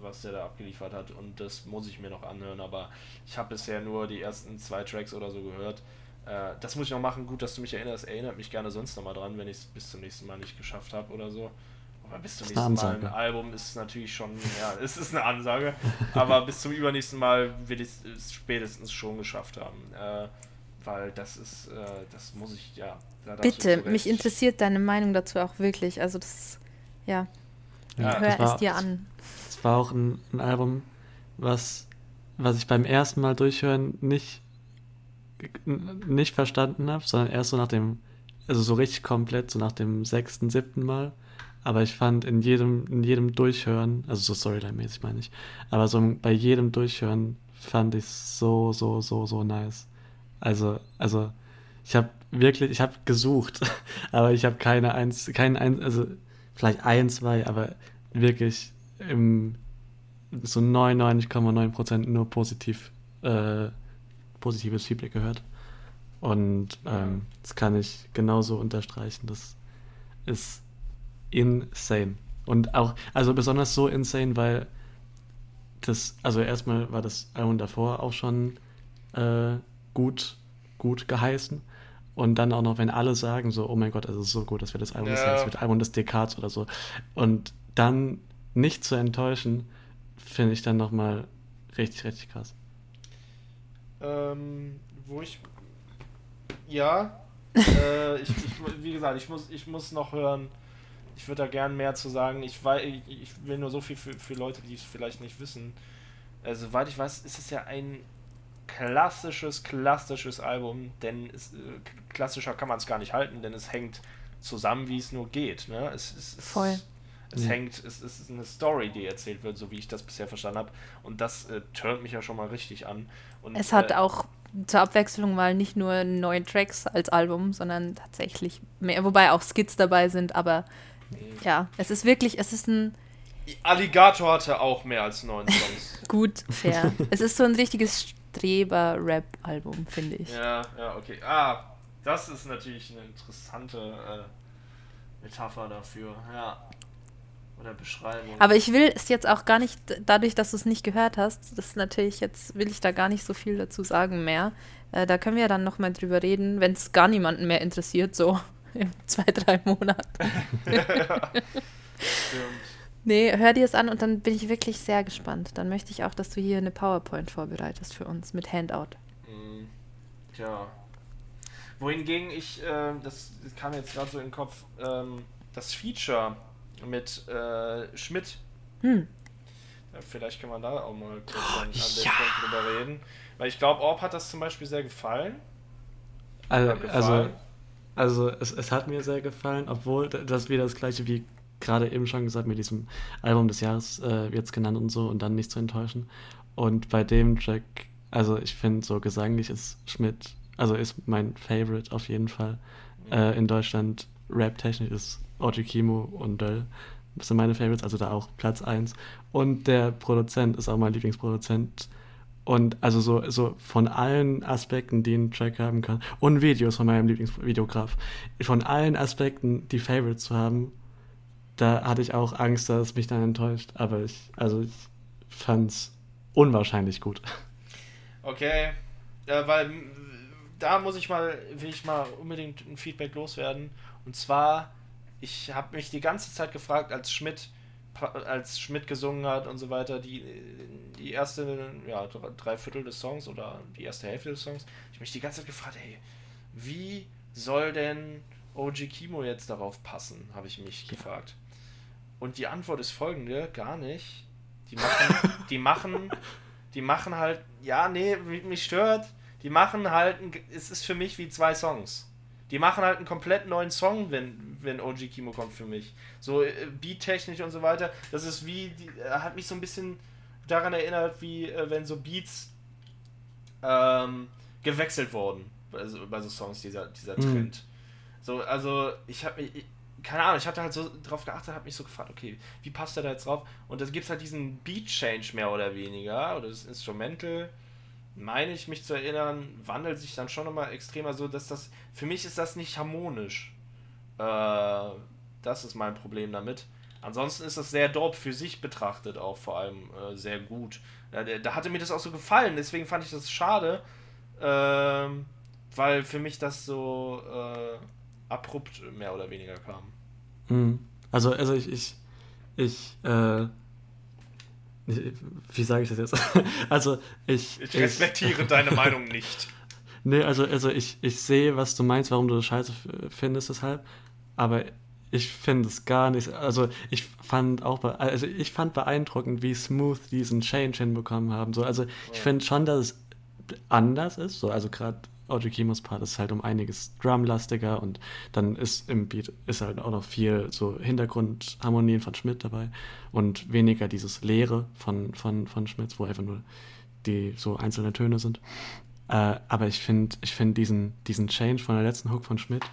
was der da abgeliefert hat und das muss ich mir noch anhören. Aber ich habe bisher nur die ersten zwei Tracks oder so gehört. Äh, das muss ich noch machen. Gut, dass du mich erinnerst. Erinnert mich gerne sonst nochmal dran, wenn ich es bis zum nächsten Mal nicht geschafft habe oder so. Aber bis zum nächsten Mal ein. Album ist natürlich schon, ja, es ist eine Ansage. aber bis zum übernächsten Mal will ich es spätestens schon geschafft haben. Äh, weil das ist, äh, das muss ich, ja. Bitte, mich interessiert deine Meinung dazu auch wirklich. Also das, ja, Ja, hör das war- es dir an. Es war auch ein, ein Album, was, was ich beim ersten Mal durchhören nicht, nicht verstanden habe, sondern erst so nach dem, also so richtig komplett, so nach dem sechsten, siebten Mal. Aber ich fand in jedem, in jedem Durchhören, also so Storyline-mäßig meine ich, aber so bei jedem Durchhören fand ich so, so, so, so nice. Also, also ich habe wirklich, ich habe gesucht, aber ich habe keine eins, keinen eins, also vielleicht ein, zwei, aber wirklich im so 99,9% nur positiv, äh, positives Feedback gehört. Und ähm, das kann ich genauso unterstreichen. Das ist insane. Und auch, also besonders so insane, weil das, also erstmal war das Album davor auch schon äh, gut, gut geheißen. Und dann auch noch, wenn alle sagen so, oh mein Gott, es ist so gut, das wird das Album des Ja. Das wird Album des Dekads oder so. Und dann nicht zu enttäuschen, finde ich dann nochmal richtig, richtig krass. Ähm, wo ich. Ja. äh, ich, ich, wie gesagt, ich muss, ich muss noch hören. Ich würde da gern mehr zu sagen. Ich, wei- ich, will nur so viel für, für Leute, die es vielleicht nicht wissen. Äh, soweit ich weiß, ist es ja ein klassisches, klassisches Album, denn es, äh, klassischer kann man es gar nicht halten, denn es hängt zusammen, wie es nur geht. Ne? Es, es, es, Voll. Es Ja. hängt, es, es ist eine Story, die erzählt wird, so wie ich das bisher verstanden habe. Und das äh, turnt mich ja schon mal richtig an. Und, Es hat äh, auch zur Abwechslung mal nicht nur neun Tracks als Album, sondern tatsächlich mehr, wobei auch Skits dabei sind, aber ja, es ist wirklich, es ist ein Alligator hatte auch mehr als neun Songs. gut, fair. es ist so ein richtiges Streber-Rap-Album, finde ich. ja, ja, okay. Ah, das ist natürlich eine interessante äh, Metapher dafür, ja. Oder Beschreibung. Aber ich will es jetzt auch gar nicht, dadurch, dass du es nicht gehört hast, das ist natürlich jetzt, will ich da gar nicht so viel dazu sagen mehr. Äh, da können wir dann nochmal drüber reden, wenn es gar niemanden mehr interessiert, so in zwei, drei Monaten. Stimmt. Nee, hör dir es an und dann bin ich wirklich sehr gespannt. Dann möchte ich auch, dass du hier eine PowerPoint vorbereitest für uns mit Handout. Mm, Tja. Wohingegen ich, äh, das, das kam jetzt gerade so in den Kopf, ähm, das Feature mit äh, Schmidt Hm. Ja, vielleicht kann man da auch mal kurz an, an den ja. Punkt drüber reden. Weil ich glaube, Orb hat das zum Beispiel sehr gefallen. Also, also. Also es, es hat mir sehr gefallen, obwohl das wieder das gleiche wie gerade eben schon gesagt mit diesem Album des Jahres äh, jetzt genannt und so und dann nicht zu enttäuschen. Und bei dem Track, also ich finde so gesanglich ist Schmidt, also ist mein Favorite auf jeden Fall. Äh, in Deutschland Rap-technisch ist Oji Kimo und Döll. Das sind meine Favorites, also da auch Platz 1. Und der Produzent ist auch mein Lieblingsproduzent. Und also so, so von allen Aspekten, die ein Track haben kann, und Videos von meinem Lieblingsvideograf, von allen Aspekten die Favorites zu haben, da hatte ich auch Angst, dass es mich dann enttäuscht. Aber ich, also ich fand's unwahrscheinlich gut. Okay. Äh, weil da muss ich mal, will ich mal unbedingt ein Feedback loswerden. Und zwar, ich habe mich die ganze Zeit gefragt, als Schmidt als Schmidt gesungen hat und so weiter, die, die erste, ja, dr- drei Viertel des Songs oder die erste Hälfte des Songs, ich mich die ganze Zeit gefragt, hey, wie soll denn OG Kimo jetzt darauf passen, habe ich mich gefragt. Und die Antwort ist folgende, gar nicht. Die machen, die machen, die machen halt, ja, nee, mich mich stört. Die machen halt, es ist für mich wie zwei Songs. Die machen halt einen komplett neuen Song, wenn, wenn OG Kimo kommt für mich. So äh, beattechnisch und so weiter. Das ist wie, die, er hat mich so ein bisschen daran erinnert, wie äh, wenn so Beats ähm, gewechselt wurden bei so, bei so Songs, dieser, dieser Mhm. Trend. So, also ich habe mich, ich- keine Ahnung, ich hatte halt so drauf geachtet, habe mich so gefragt, okay, wie passt der da jetzt drauf? Und da gibt es halt diesen Beat-Change mehr oder weniger, oder das Instrumental, meine ich mich zu erinnern, wandelt sich dann schon nochmal extremer so, dass das, für mich ist das nicht harmonisch. Äh, das ist mein Problem damit. Ansonsten ist das sehr dope für sich betrachtet auch vor allem äh, sehr gut. Da, da hatte mir das auch so gefallen, deswegen fand ich das schade, ähm, weil für mich das so äh, abrupt mehr oder weniger kam. Mhm. Also, also ich, ich, ich, äh, wie sage ich das jetzt? also ich, Ich respektiere deine Meinung nicht. Nee, also, also ich, ich sehe, was du meinst, warum du das scheiße findest, deshalb. Aber ich finde es gar nicht. Also ich fand auch, also ich fand beeindruckend, wie smooth diesen Change hinbekommen haben. So, also ich finde schon, dass es anders ist. So, also gerade Audrey Kimos Part ist halt um einiges drumlastiger und dann ist im Beat ist halt auch noch viel so Hintergrundharmonien von Schmidt dabei und weniger dieses Leere von, von, von Schmidt, wo einfach nur die so einzelne Töne sind. Äh, aber ich finde ich find diesen, diesen Change von der letzten Hook von Schmidt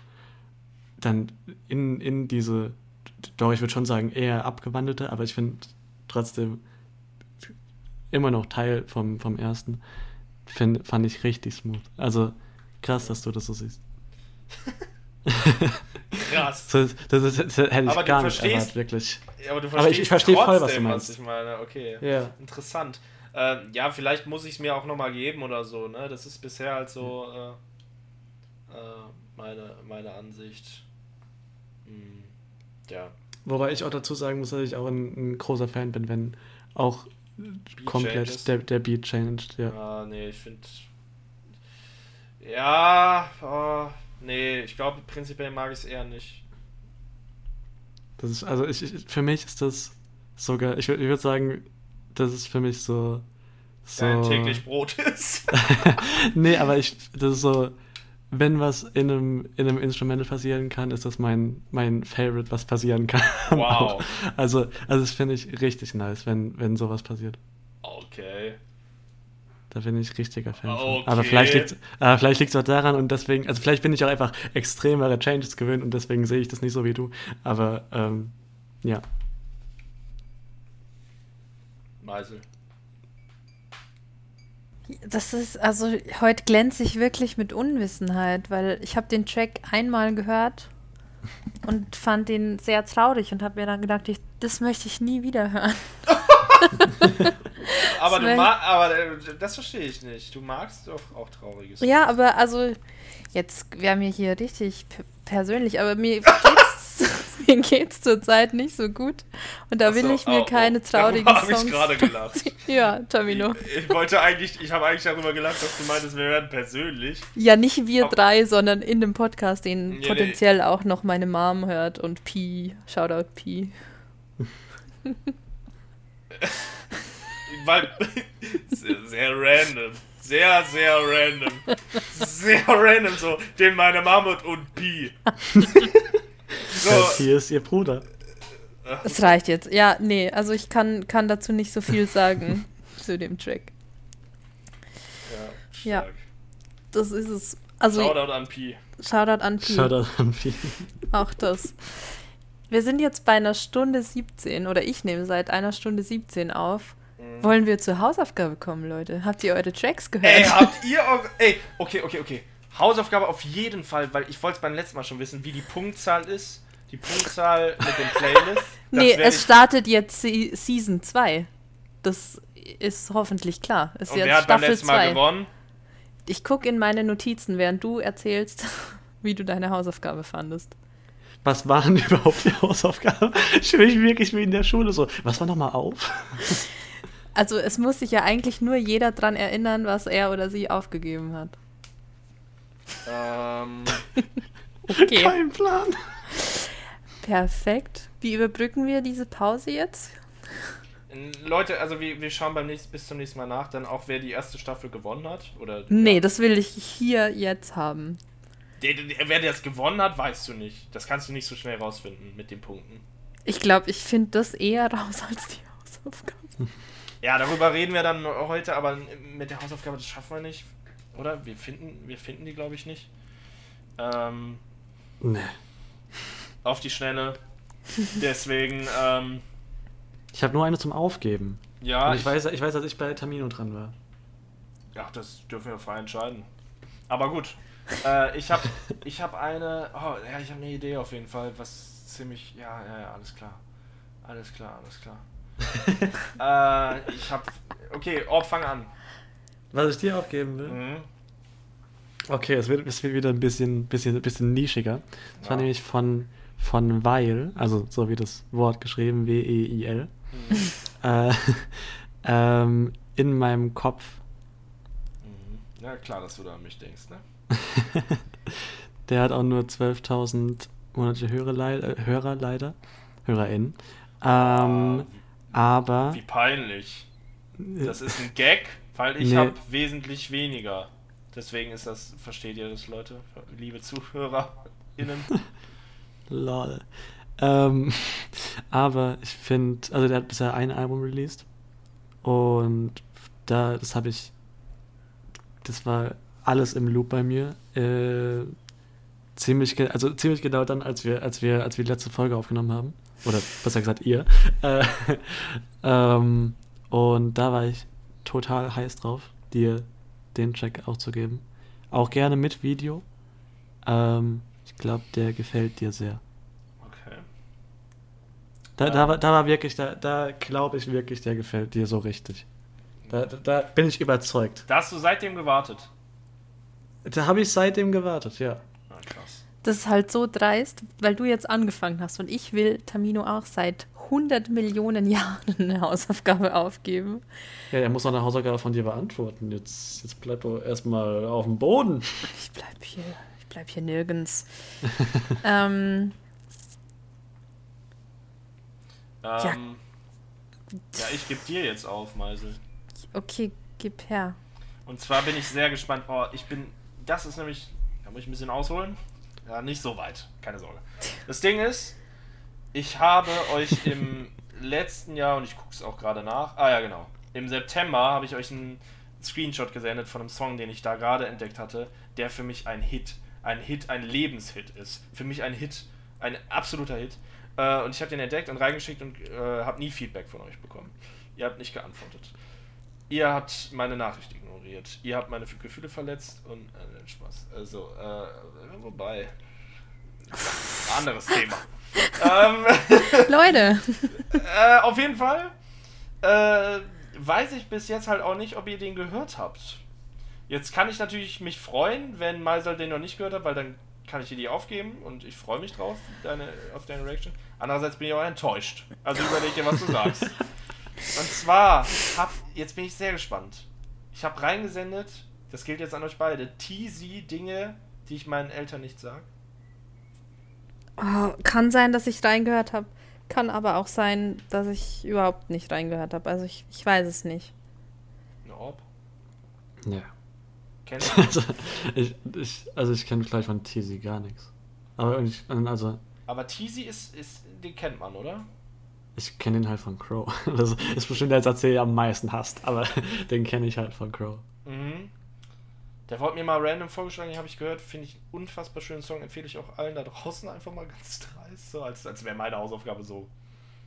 dann in, in diese, doch ich würde schon sagen, eher abgewandelte, aber ich finde trotzdem immer noch Teil vom, vom ersten, find, fand ich richtig smooth. Also krass, dass du das so siehst. Krass. Das, das, ist- das hätte ich Aber gar nicht verstehst- erwartet, wirklich. Aber du Aber ich- ich verstehe voll, was du trotzdem, meinst. ich meine. Okay. Ja. Interessant. Ähm, ja, vielleicht muss ich es mir auch nochmal geben oder so, ne? Das ist bisher halt so, äh, äh, meine, meine Ansicht. Hm, ja. Wobei ich auch dazu sagen muss, dass ich auch ein, ein großer Fan bin, wenn auch komplett changes. der, der Beat changed. Ja. Ah, nee, ich finde. Ja, oh, nee, ich glaube, prinzipiell mag ich es eher nicht. Das ist, also ich, ich, für mich ist das sogar, ich, ich würde sagen, das ist für mich so. so Dein täglich Brot ist. nee, aber ich, das ist so, wenn was in einem, in einem Instrumental passieren kann, ist das mein, mein Favorite, was passieren kann. Wow. Also, also das finde ich richtig nice, wenn, wenn sowas passiert. Da bin ich richtiger Fan Okay. von. Aber vielleicht liegt vielleicht liegt's auch daran und deswegen, also vielleicht bin ich auch einfach extremere Changes gewöhnt und deswegen sehe ich das nicht so wie du. Aber ähm, ja. Meisel. Das ist, also heute glänze ich wirklich mit Unwissenheit, weil ich habe den Track einmal gehört und fand ihn sehr traurig und habe mir dann gedacht, ich, das möchte ich nie wieder hören. Aber, du Sven. ma aber äh, das verstehe ich nicht. Du magst doch auch trauriges. Ja, aber also jetzt wäre mir hier richtig persönlich, aber mir geht's, mir geht's zurzeit nicht so gut und da Ach will so, ich mir oh, oh. keine traurigen Darüber hab ich Songs. gerade gelacht. ja, Tamino. Ich wollte eigentlich, ich habe eigentlich darüber gelacht, dass du meintest, wir werden persönlich. Ja, nicht wir Aber- drei, sondern in dem Podcast, den Nee, nee. potenziell auch noch meine Mom hört und Pi, Shoutout Pi. Weil. Sehr, sehr random. Sehr, sehr random. Sehr random so. Den meine Mammut und Pi. So. Hier ist ihr Bruder. Es reicht jetzt. Ja, nee, also ich kann, kann dazu nicht so viel sagen zu dem Track. Ja, Ja. Das ist es. Also Shoutout an Pi. Shoutout an Pi. Shoutout an Pi. Auch das. Wir sind jetzt bei einer Stunde 17 oder ich nehme seit einer Stunde 17 auf. Wollen wir zur Hausaufgabe kommen, Leute? Habt ihr eure Tracks gehört? Ey, habt ihr auch. Ey, okay, okay, okay. Hausaufgabe auf jeden Fall, weil ich wollte es beim letzten Mal schon wissen, wie die Punktzahl ist. Die Punktzahl mit dem Playlist. Nee, es startet jetzt Se Season 2. Das ist hoffentlich klar. Ist Und jetzt wer hat beim Staffel letzten Mal 2. gewonnen? Ich gucke in meine Notizen, während du erzählst, wie du deine Hausaufgabe fandest. Was waren überhaupt die Hausaufgaben? Ich mich wirklich wie in der Schule so. Was war nochmal auf? Also es muss sich ja eigentlich nur jeder dran erinnern, was er oder sie aufgegeben hat. Ähm, Okay, Kein Plan. perfekt. Wie überbrücken wir diese Pause jetzt? Leute, also wir, wir schauen beim nächsten, bis zum nächsten Mal nach, dann auch, wer die erste Staffel gewonnen hat. Oder Nee, ja. das will ich hier jetzt haben. Der, der, wer das gewonnen hat, weißt du nicht. Das kannst du nicht so schnell rausfinden mit den Punkten. Ich glaube, ich finde das eher raus als die Hausaufgabe. Ja, darüber reden wir dann heute, aber mit der Hausaufgabe, das schaffen wir nicht. Oder? Wir finden, wir finden die, glaube ich, nicht. Ähm, Nee. auf die Schnelle. Deswegen, ähm, Ich habe nur eine zum Aufgeben. ja, Und ich, weiß, ich weiß, dass ich bei Tamino dran war. Ja, das dürfen wir frei entscheiden. Aber gut. Äh, ich habe ich hab eine. Oh, ja, ich habe eine Idee auf jeden Fall, was ziemlich. Ja, ja, ja, alles klar. Alles klar, alles klar. Äh, ich habe. Okay, Orb, fang an. Was ich dir aufgeben will? Mhm. Okay, es wird, es wird wieder ein bisschen, bisschen, bisschen nischiger. Das war Ja. nämlich von, von Weil, also so wie das Wort geschrieben, W-E-I-L. Mhm. Äh, ähm, in meinem Kopf. Mhm. Ja, klar, dass du da an mich denkst, ne? Der hat auch nur 12.000 monatliche Hörer, Hörer leider. HörerInnen. Ähm, aber. Wie peinlich. Das ist ein Gag, weil ich Nee. habe wesentlich weniger. Deswegen ist das, versteht ihr das, Leute? Liebe ZuhörerInnen. Lol. Ähm, aber ich finde, also der hat bisher ein Album released. Und da, das habe ich, das war alles im Loop bei mir. Äh, ziemlich, also ziemlich genau dann, als wir, als wir, als wir die letzte Folge aufgenommen haben. Oder besser gesagt ihr. Äh, ähm, und da war ich total heiß drauf, dir den Track auch zu geben. Auch gerne mit Video. Ähm, ich glaube, der gefällt dir sehr. Okay. Da, da, war, da war wirklich, da, da glaube ich wirklich, der gefällt dir so richtig. Da, da, da bin ich überzeugt. Da hast du seitdem gewartet. Da habe ich seitdem gewartet, ja. Das ist halt so dreist, weil du jetzt angefangen hast und ich will Tamino auch seit 100 Millionen Jahren eine Hausaufgabe aufgeben. Ja, er muss noch eine Hausaufgabe von dir beantworten. Jetzt, jetzt bleib doch erstmal auf dem Boden. Ich bleib hier, ich bleib hier nirgends. ähm, Ähm, ja. ich gebe dir jetzt auf, Meisel. okay, gib her. Und zwar bin ich sehr gespannt. Oh, ich bin. Das ist nämlich. Da muss ich ein bisschen ausholen. Ja, nicht so weit. Keine Sorge. Das Ding ist, ich habe euch im letzten Jahr, und ich gucke es auch gerade nach. Ah ja, genau. Im September habe ich euch einen Screenshot gesendet von einem Song, den ich da gerade entdeckt hatte, der für mich ein Hit, ein Hit, ein Lebenshit ist. Für mich ein Hit, ein absoluter Hit. Äh, und ich habe den entdeckt und reingeschickt und äh, habe nie Feedback von euch bekommen. Ihr habt nicht geantwortet. Ihr habt meine Nachricht ignoriert. Ihr habt meine Gefühle verletzt und äh, Spaß. Also, äh, wobei. Anderes Thema. ähm, Leute! äh, auf jeden Fall äh, weiß ich bis jetzt halt auch nicht, ob ihr den gehört habt. Jetzt kann ich natürlich mich freuen, wenn Meisel den noch nicht gehört hat, weil dann kann ich dir die aufgeben und ich freue mich drauf, deine, auf deine Reaction. Andererseits bin ich auch enttäuscht. Also überleg dir, was du sagst. Und zwar, hab, jetzt bin ich sehr gespannt. Ich habe reingesendet, das gilt jetzt an euch beide, teasy Dinge, die ich meinen Eltern nicht sage. Oh, kann sein, dass ich reingehört habe. Kann aber auch sein, dass ich überhaupt nicht reingehört habe. Also ich, ich weiß es nicht. Eine Orb? Ja. Kennst du? Also ich, ich, also ich kenne gleich von Teasy gar nichts. Aber ich, also Aber Teasy ist, ist, den kennt man, oder? Ich kenne den halt von Crow. Das ist bestimmt der Satz, den ihr am meisten hasst, aber den kenne ich halt von Crow. Mhm. Der wurde mir mal random vorgeschlagen, den habe ich gehört. Finde ich einen unfassbar schönen Song. Empfehle ich auch allen da draußen einfach mal ganz dreist. So, als, als wäre meine Hausaufgabe so.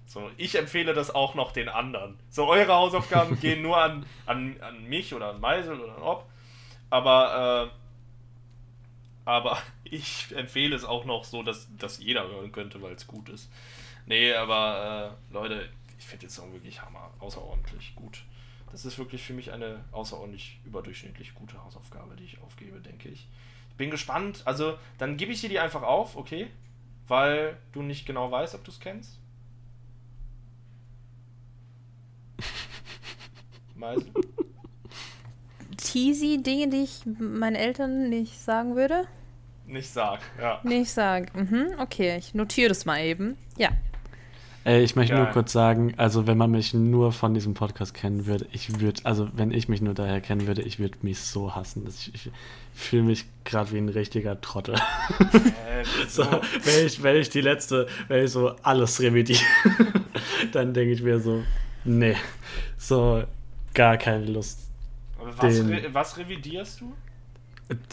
So, ich empfehle das auch noch den anderen. So, eure Hausaufgaben gehen nur an, an, an mich oder an Meisel oder an Ob. Aber, äh, aber ich empfehle es auch noch so, dass, dass jeder hören könnte, weil es gut ist. Nee, aber äh, Leute, ich finde den Song wirklich hammer, außerordentlich gut. Das ist wirklich für mich eine außerordentlich überdurchschnittlich gute Hausaufgabe, die ich aufgebe, denke ich. Ich bin gespannt. Also, dann gebe ich dir die einfach auf, okay? Weil du nicht genau weißt, ob du es kennst. Meisel? Teasy Dinge, die ich meinen Eltern nicht sagen würde? Nicht sag, ja. Nicht sagen. Mhm, okay, ich notiere das mal eben. Ja. Ey, ich möchte nur Geil. kurz sagen, also wenn man mich nur von diesem Podcast kennen würde, ich würde, also wenn ich mich nur daher kennen würde, ich würde mich so hassen. dass Ich, ich fühle mich gerade wie ein richtiger Trottel. Äh, So, wenn, ich, wenn ich die letzte, wenn ich so alles revidiere, dann denke ich mir so, nee, so gar keine Lust. Was, re was revidierst du?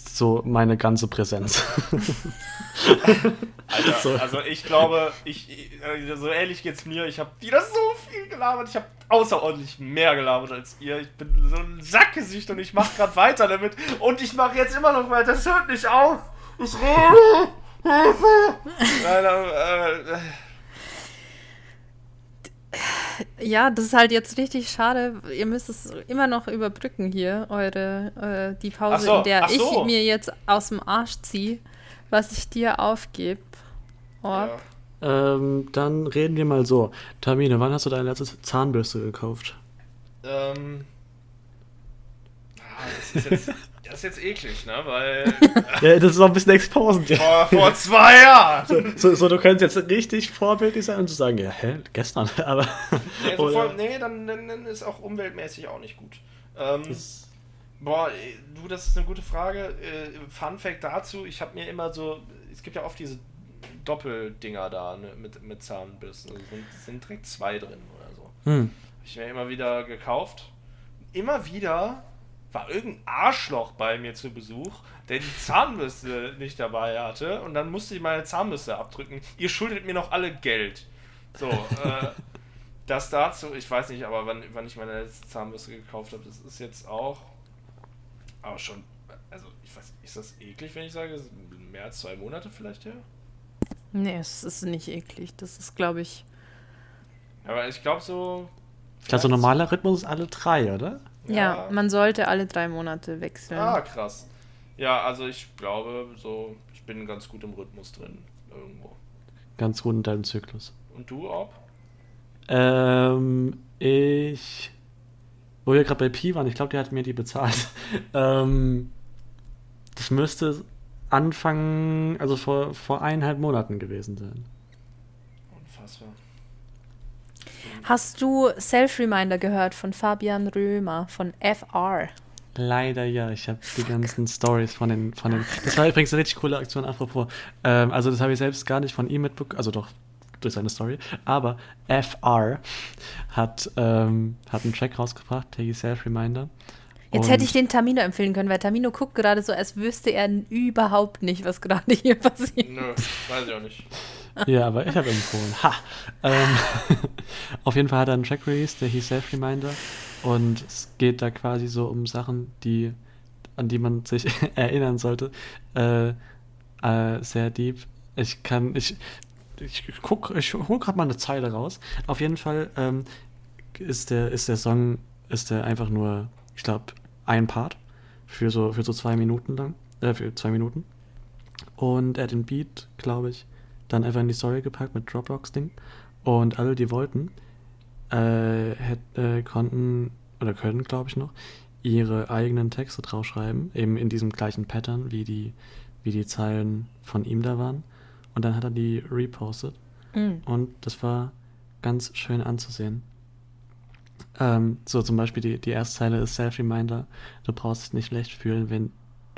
So meine ganze Präsenz. Alter, So. also ich glaube, ich, so ehrlich geht's mir, ich habe wieder so viel gelabert, ich habe außerordentlich mehr gelabert als ihr. Ich bin so ein Sackgesicht und ich mache gerade weiter damit und ich mache jetzt immer noch weiter, das hört nicht auf. Ich rede. Hilfe. Nein, äh, Ja, das ist halt jetzt richtig schade. Ihr müsst es immer noch überbrücken hier, eure äh, die Pause, so, in der so. ich mir jetzt aus dem Arsch ziehe, was ich dir aufgebe. Ja. ähm, dann reden wir mal so. Tamine, wann hast du deine letzte Zahnbürste gekauft? Ähm. ah, Das ist, jetzt, das ist jetzt eklig, ne? Weil Ja, das ist auch ein bisschen exposed. Ja. vor, vor zwei Jahren. So, so, du könntest jetzt richtig vorbildlich sein und zu sagen, ja, hä, gestern, aber. Nee, so voll, nee dann, dann, dann ist auch umweltmäßig auch nicht gut. Ähm, Das- boah, ey, du, das ist eine gute Frage. Äh, Fun Fact dazu: Ich habe mir immer so, es gibt ja oft diese Doppeldinger da ne, mit, mit Zahnbürsten. Also sind, sind direkt zwei drin oder so. Hm. Hab ich mir immer wieder gekauft. Immer wieder war irgendein Arschloch bei mir zu Besuch, der die Zahnbürste nicht dabei hatte und dann musste ich meine Zahnbürste abdrücken. Ihr schuldet mir noch alle Geld. So, äh, das dazu, ich weiß nicht, aber wann, wann ich meine letzte Zahnbürste gekauft habe, das ist jetzt auch, aber schon, also ich weiß, ist das eklig, wenn ich sage, mehr als zwei Monate vielleicht her? nee, es ist nicht eklig. Das ist, glaube ich. Aber ich glaube so. Also vielleicht- normaler Rhythmus ist alle drei, oder? Ja. man sollte alle drei Monate wechseln. Ah, krass. Ja, also ich glaube, so, ich bin ganz gut im Rhythmus drin irgendwo. Ganz gut in deinem Zyklus. Und du, Orb? Ähm, ich. Wo wir gerade bei Pi waren, ich glaube, der hat mir die bezahlt. ähm, das müsste Anfang, also vor, vor eineinhalb Monaten gewesen sein. Unfassbar. Hast du Self-Reminder gehört von Fabian Römer von FR? Leider ja, ich habe die ganzen Stories von den, von den. Das war übrigens eine richtig coole Aktion, apropos. Ähm, also, das habe ich selbst gar nicht von ihm mitbekommen, also doch durch seine Story. Aber FR hat, ähm, hat einen Track rausgebracht, der hieß Self Reminder. Jetzt Und- hätte ich den Tamino empfehlen können, weil Tamino guckt gerade so, als wüsste er überhaupt nicht, was gerade hier passiert. Nö, weiß ich auch nicht. Ja, aber ich habe empfohlen. Ha! Ähm, auf jeden Fall hat er einen Track released, der hieß Self Reminder. Und es geht da quasi so um Sachen, die, an die man sich erinnern sollte. Äh, äh, sehr deep. Ich kann, ich, ich guck, ich hol gerade mal eine Zeile raus. Auf jeden Fall ähm, ist der, ist der Song, ist der einfach nur, ich glaube, ein Part für so, für so zwei Minuten lang, äh, für zwei Minuten. Und er hat den Beat, glaube ich, dann einfach in die Story gepackt mit Dropbox-Ding. Und alle, die wollten, äh, hätt, äh, konnten oder können, glaube ich noch, ihre eigenen Texte draufschreiben, eben in diesem gleichen Pattern, wie die, wie die Zeilen von ihm da waren. Und dann hat er die repostet. Mhm. Und das war ganz schön anzusehen. Ähm, so zum Beispiel die, die erste Zeile ist Self-Reminder. Du brauchst dich nicht schlecht fühlen, wenn,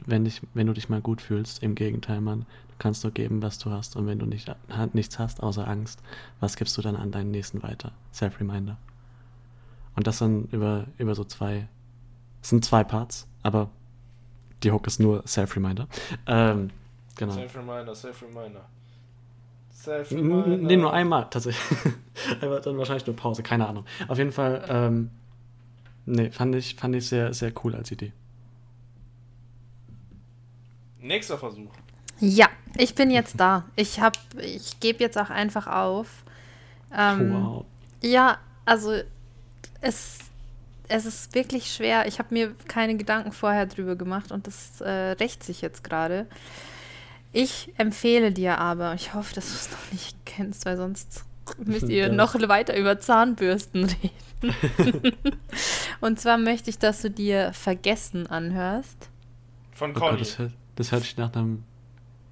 wenn, dich, wenn du dich mal gut fühlst. Im Gegenteil, Mann. Du kannst nur geben, was du hast. Und wenn du nicht, nichts hast, außer Angst, was gibst du dann an deinen Nächsten weiter? Self-Reminder. Und das dann über, über so zwei, es sind zwei Parts, aber die Hook ist nur Self-Reminder. Ähm, genau. Self-Reminder, Self-Reminder. Self-Reminder. n- Nee, nur einmal tatsächlich. Aber dann wahrscheinlich nur Pause, keine Ahnung. Auf jeden Fall, ähm, nee, fand ich, fand ich sehr, sehr cool als Idee. Nächster Versuch. Ja, ich bin jetzt da. Ich hab, ich gebe jetzt auch einfach auf. Ähm, wow. Ja, also es, es ist wirklich schwer. Ich habe mir keine Gedanken vorher drüber gemacht und das äh, rächt sich jetzt gerade. Ich empfehle dir aber, ich hoffe, dass du es noch nicht kennst, weil sonst müsst ihr Ja. noch weiter über Zahnbürsten reden. und zwar möchte ich, dass du dir Vergessen anhörst. Von Oh Gott, Conny. das, hört, das hört sich nach einem.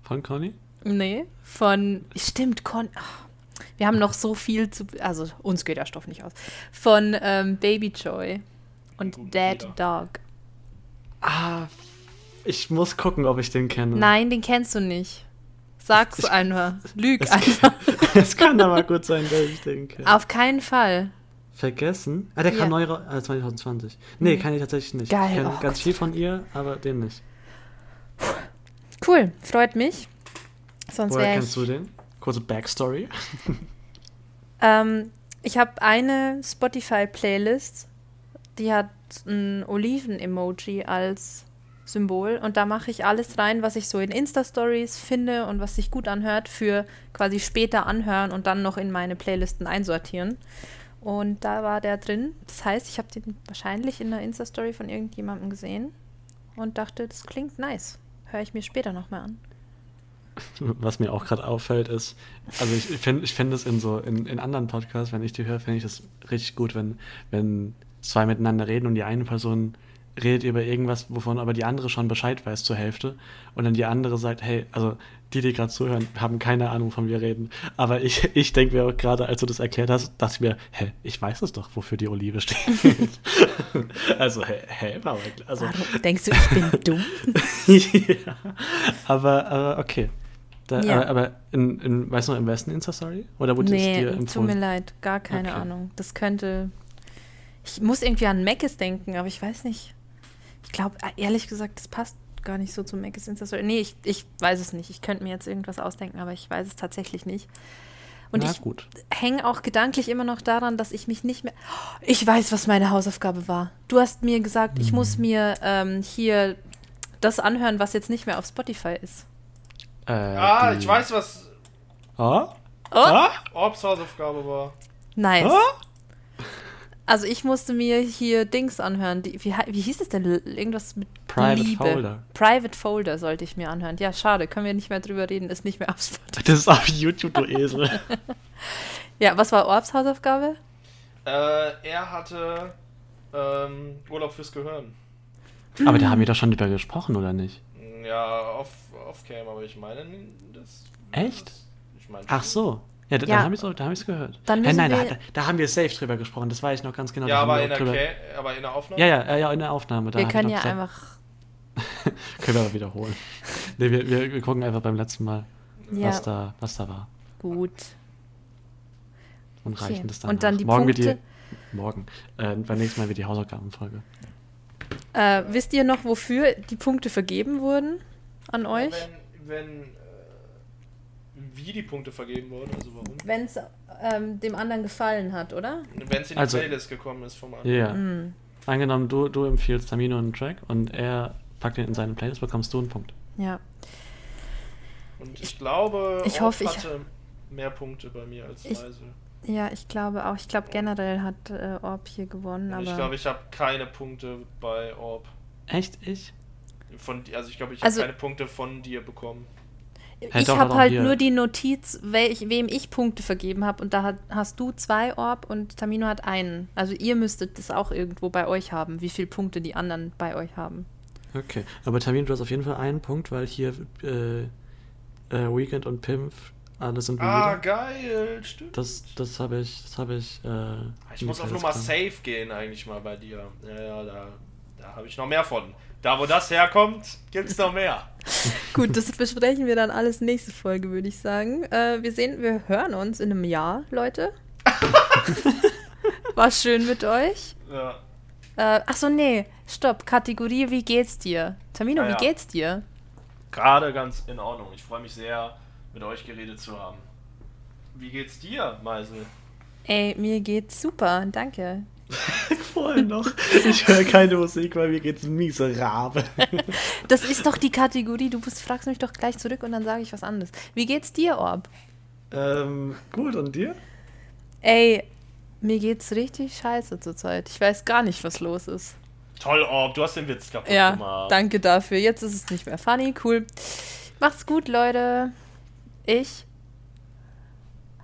Von Conny? Nee, von. Stimmt, Con. ach, wir haben noch so viel zu. Also, uns geht der Stoff nicht aus. Von ähm, Baby Joy und Dead. Dog. Ah, ich muss gucken, ob ich den kenne. Nein, den kennst du nicht. Sag's Ich- einfach. Lüg es- einfach. Es kann aber gut sein, dass ich den kenne. Auf keinen Fall. Vergessen? Ah, der kam Ja. neu raus. Äh, 2020. Nee, kann ich tatsächlich nicht. Geil, Ich kenne oh ganz Gott. viel von ihr, aber den nicht. Cool, freut mich. Sonst Woher kennst du den? Kurze Backstory. Ähm, ich habe eine Spotify-Playlist, die hat ein Oliven-Emoji als Symbol und da mache ich alles rein, was ich so in Insta-Stories finde und was sich gut anhört, für quasi später anhören und dann noch in meine Playlisten einsortieren. Und da war der drin. Das heißt, ich habe den wahrscheinlich in einer Insta-Story von irgendjemandem gesehen und dachte, das klingt nice. Höre ich mir später nochmal an. Was mir auch gerade auffällt, ist, also ich finde ich find es in so, in, in anderen Podcasts, wenn ich die höre, finde ich das richtig gut, wenn, wenn zwei miteinander reden und die eine Person redet über irgendwas, wovon aber die andere schon Bescheid weiß zur Hälfte und dann die andere sagt, hey, also die, die gerade zuhören, haben keine Ahnung, von wir reden. Aber ich, ich denke mir auch gerade, als du das erklärt hast, dachte ich mir, hä, ich weiß es doch, wofür die Olive steht. also, hä, hä, aber, also, Warum denkst du, ich bin dumm? ja, aber, aber okay. Da, Ja. Aber, in, in, weißt du noch, im Westen Insta-Story? Oder wurde es Nee, dir tut mir empfohlen? leid, gar keine Okay. Ahnung. Das könnte. Ich muss irgendwie an Macis denken, aber ich weiß nicht. Ich glaube, ehrlich gesagt, das passt gar nicht so zu Macis Insta-Story. Nee, ich, ich weiß es nicht. Ich könnte mir jetzt irgendwas ausdenken, aber ich weiß es tatsächlich nicht. Und Na ich gut. hänge auch gedanklich immer noch daran, dass ich mich nicht mehr. Ich weiß, was meine Hausaufgabe war. Du hast mir gesagt, ich Hm. muss mir ähm, hier das anhören, was jetzt nicht mehr auf Spotify ist. Äh, Ah, die- ich weiß, was Oh? Oh, Orbs Hausaufgabe war. nice. Oh? Also ich musste mir hier Dings anhören. Die, wie, wie hieß es denn? Irgendwas mit Private Liebe. Folder. Private Folder sollte ich mir anhören. Ja, schade, können wir nicht mehr drüber reden, ist nicht mehr auf Spotify. Das ist auf YouTube, du Esel. Ja, was war Orbs Hausaufgabe? Äh, er hatte ähm, Urlaub fürs Gehirn. Aber da haben wir doch schon drüber gesprochen, oder nicht? Ja, off, off aber ich meine, das. Echt? Das, ich meine, Ach so. Ja, da, Ja. da habe ich es da hab ich's gehört. Dann müssen nein, da, wir- da, da haben wir safe drüber gesprochen, das weiß ich noch ganz genau. Ja, aber in, der drüber- aber in der Aufnahme? Ja, ja, äh, ja, in der Aufnahme. Da wir können ja gesagt- einfach. Können wir aber wiederholen. nee, wir, wir, wir gucken einfach beim letzten Mal, Ja, was, da, was da war. gut. Und Okay. reichen das dann. Und dann nach. die morgen Punkte. Wird die, morgen. Äh, beim nächsten Mal wird die Hausaufgabenfolge. Äh, wisst ihr noch, wofür die Punkte vergeben wurden an euch? Wenn, wenn wie die Punkte vergeben wurden, also warum? Wenn es ähm, dem anderen gefallen hat, oder? Wenn es in die Also- Playlist gekommen ist vom Ja. anderen. Yeah. Hm. Angenommen, du, du empfiehlst Tamino einen Track und er packt ihn in seine Playlist, bekommst du einen Punkt. Ja. Und ich glaube, Ich Orb hoffe, ich- hatte mehr Punkte bei mir als Ich- Weisel. Ja, ich glaube auch. Ich glaube generell hat äh, Orb hier gewonnen, Und aber. ich glaube, ich habe keine Punkte bei Orb. Echt? Ich? Von, also ich glaube, ich Also- habe keine Punkte von dir bekommen. Hey, ich habe halt hier- nur die Notiz, welch, wem ich Punkte vergeben habe. Und da hat, hast du zwei Orb und Tamino hat einen. Also ihr müsstet das auch irgendwo bei euch haben, wie viele Punkte die anderen bei euch haben. Okay. Aber Tamino, du hast auf jeden Fall einen Punkt, weil hier äh, äh, Weekend und Pimp alle sind Ah, müde. geil, stimmt. Das, das habe ich, das habe ich. Äh, ich muss auf Nummer safe gehen eigentlich mal bei dir. Ja, ja, da, da habe ich noch mehr von. Da, wo das herkommt, gibt's noch mehr. Gut, das besprechen wir dann alles nächste Folge, würde ich sagen. Äh, wir sehen, wir hören uns in einem Jahr, Leute. War schön mit euch. Ja. Äh, ach so, nee, stopp. Kategorie, wie geht's dir? Tamino, Ah, ja. wie geht's dir? Gerade ganz in Ordnung. Ich freue mich sehr, mit euch geredet zu haben. Wie geht's dir, Meisel? Ey, mir geht's super, danke. Vorhin noch. Ich höre keine Musik, weil mir geht's miserabel. Das ist doch die Kategorie. Du bist, fragst mich doch gleich zurück und dann sage ich was anderes. Wie geht's dir, Orb? ähm, gut, und dir? Ey, mir geht's richtig scheiße zurzeit. Ich weiß gar nicht, was los ist. Toll, Orb, du hast den Witz kaputt Ja, gemacht. danke dafür. Jetzt ist es nicht mehr funny. Cool. Macht's gut, Leute. Ich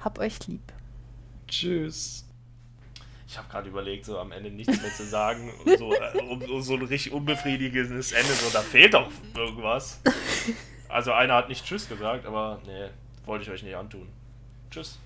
hab euch lieb. Tschüss. Ich habe gerade überlegt, so am Ende nichts mehr zu sagen. So, äh, um so ein richtig unbefriedigendes Ende. So, da fehlt doch irgendwas. Also einer hat nicht Tschüss gesagt, aber nee, wollte ich euch nicht antun. Tschüss.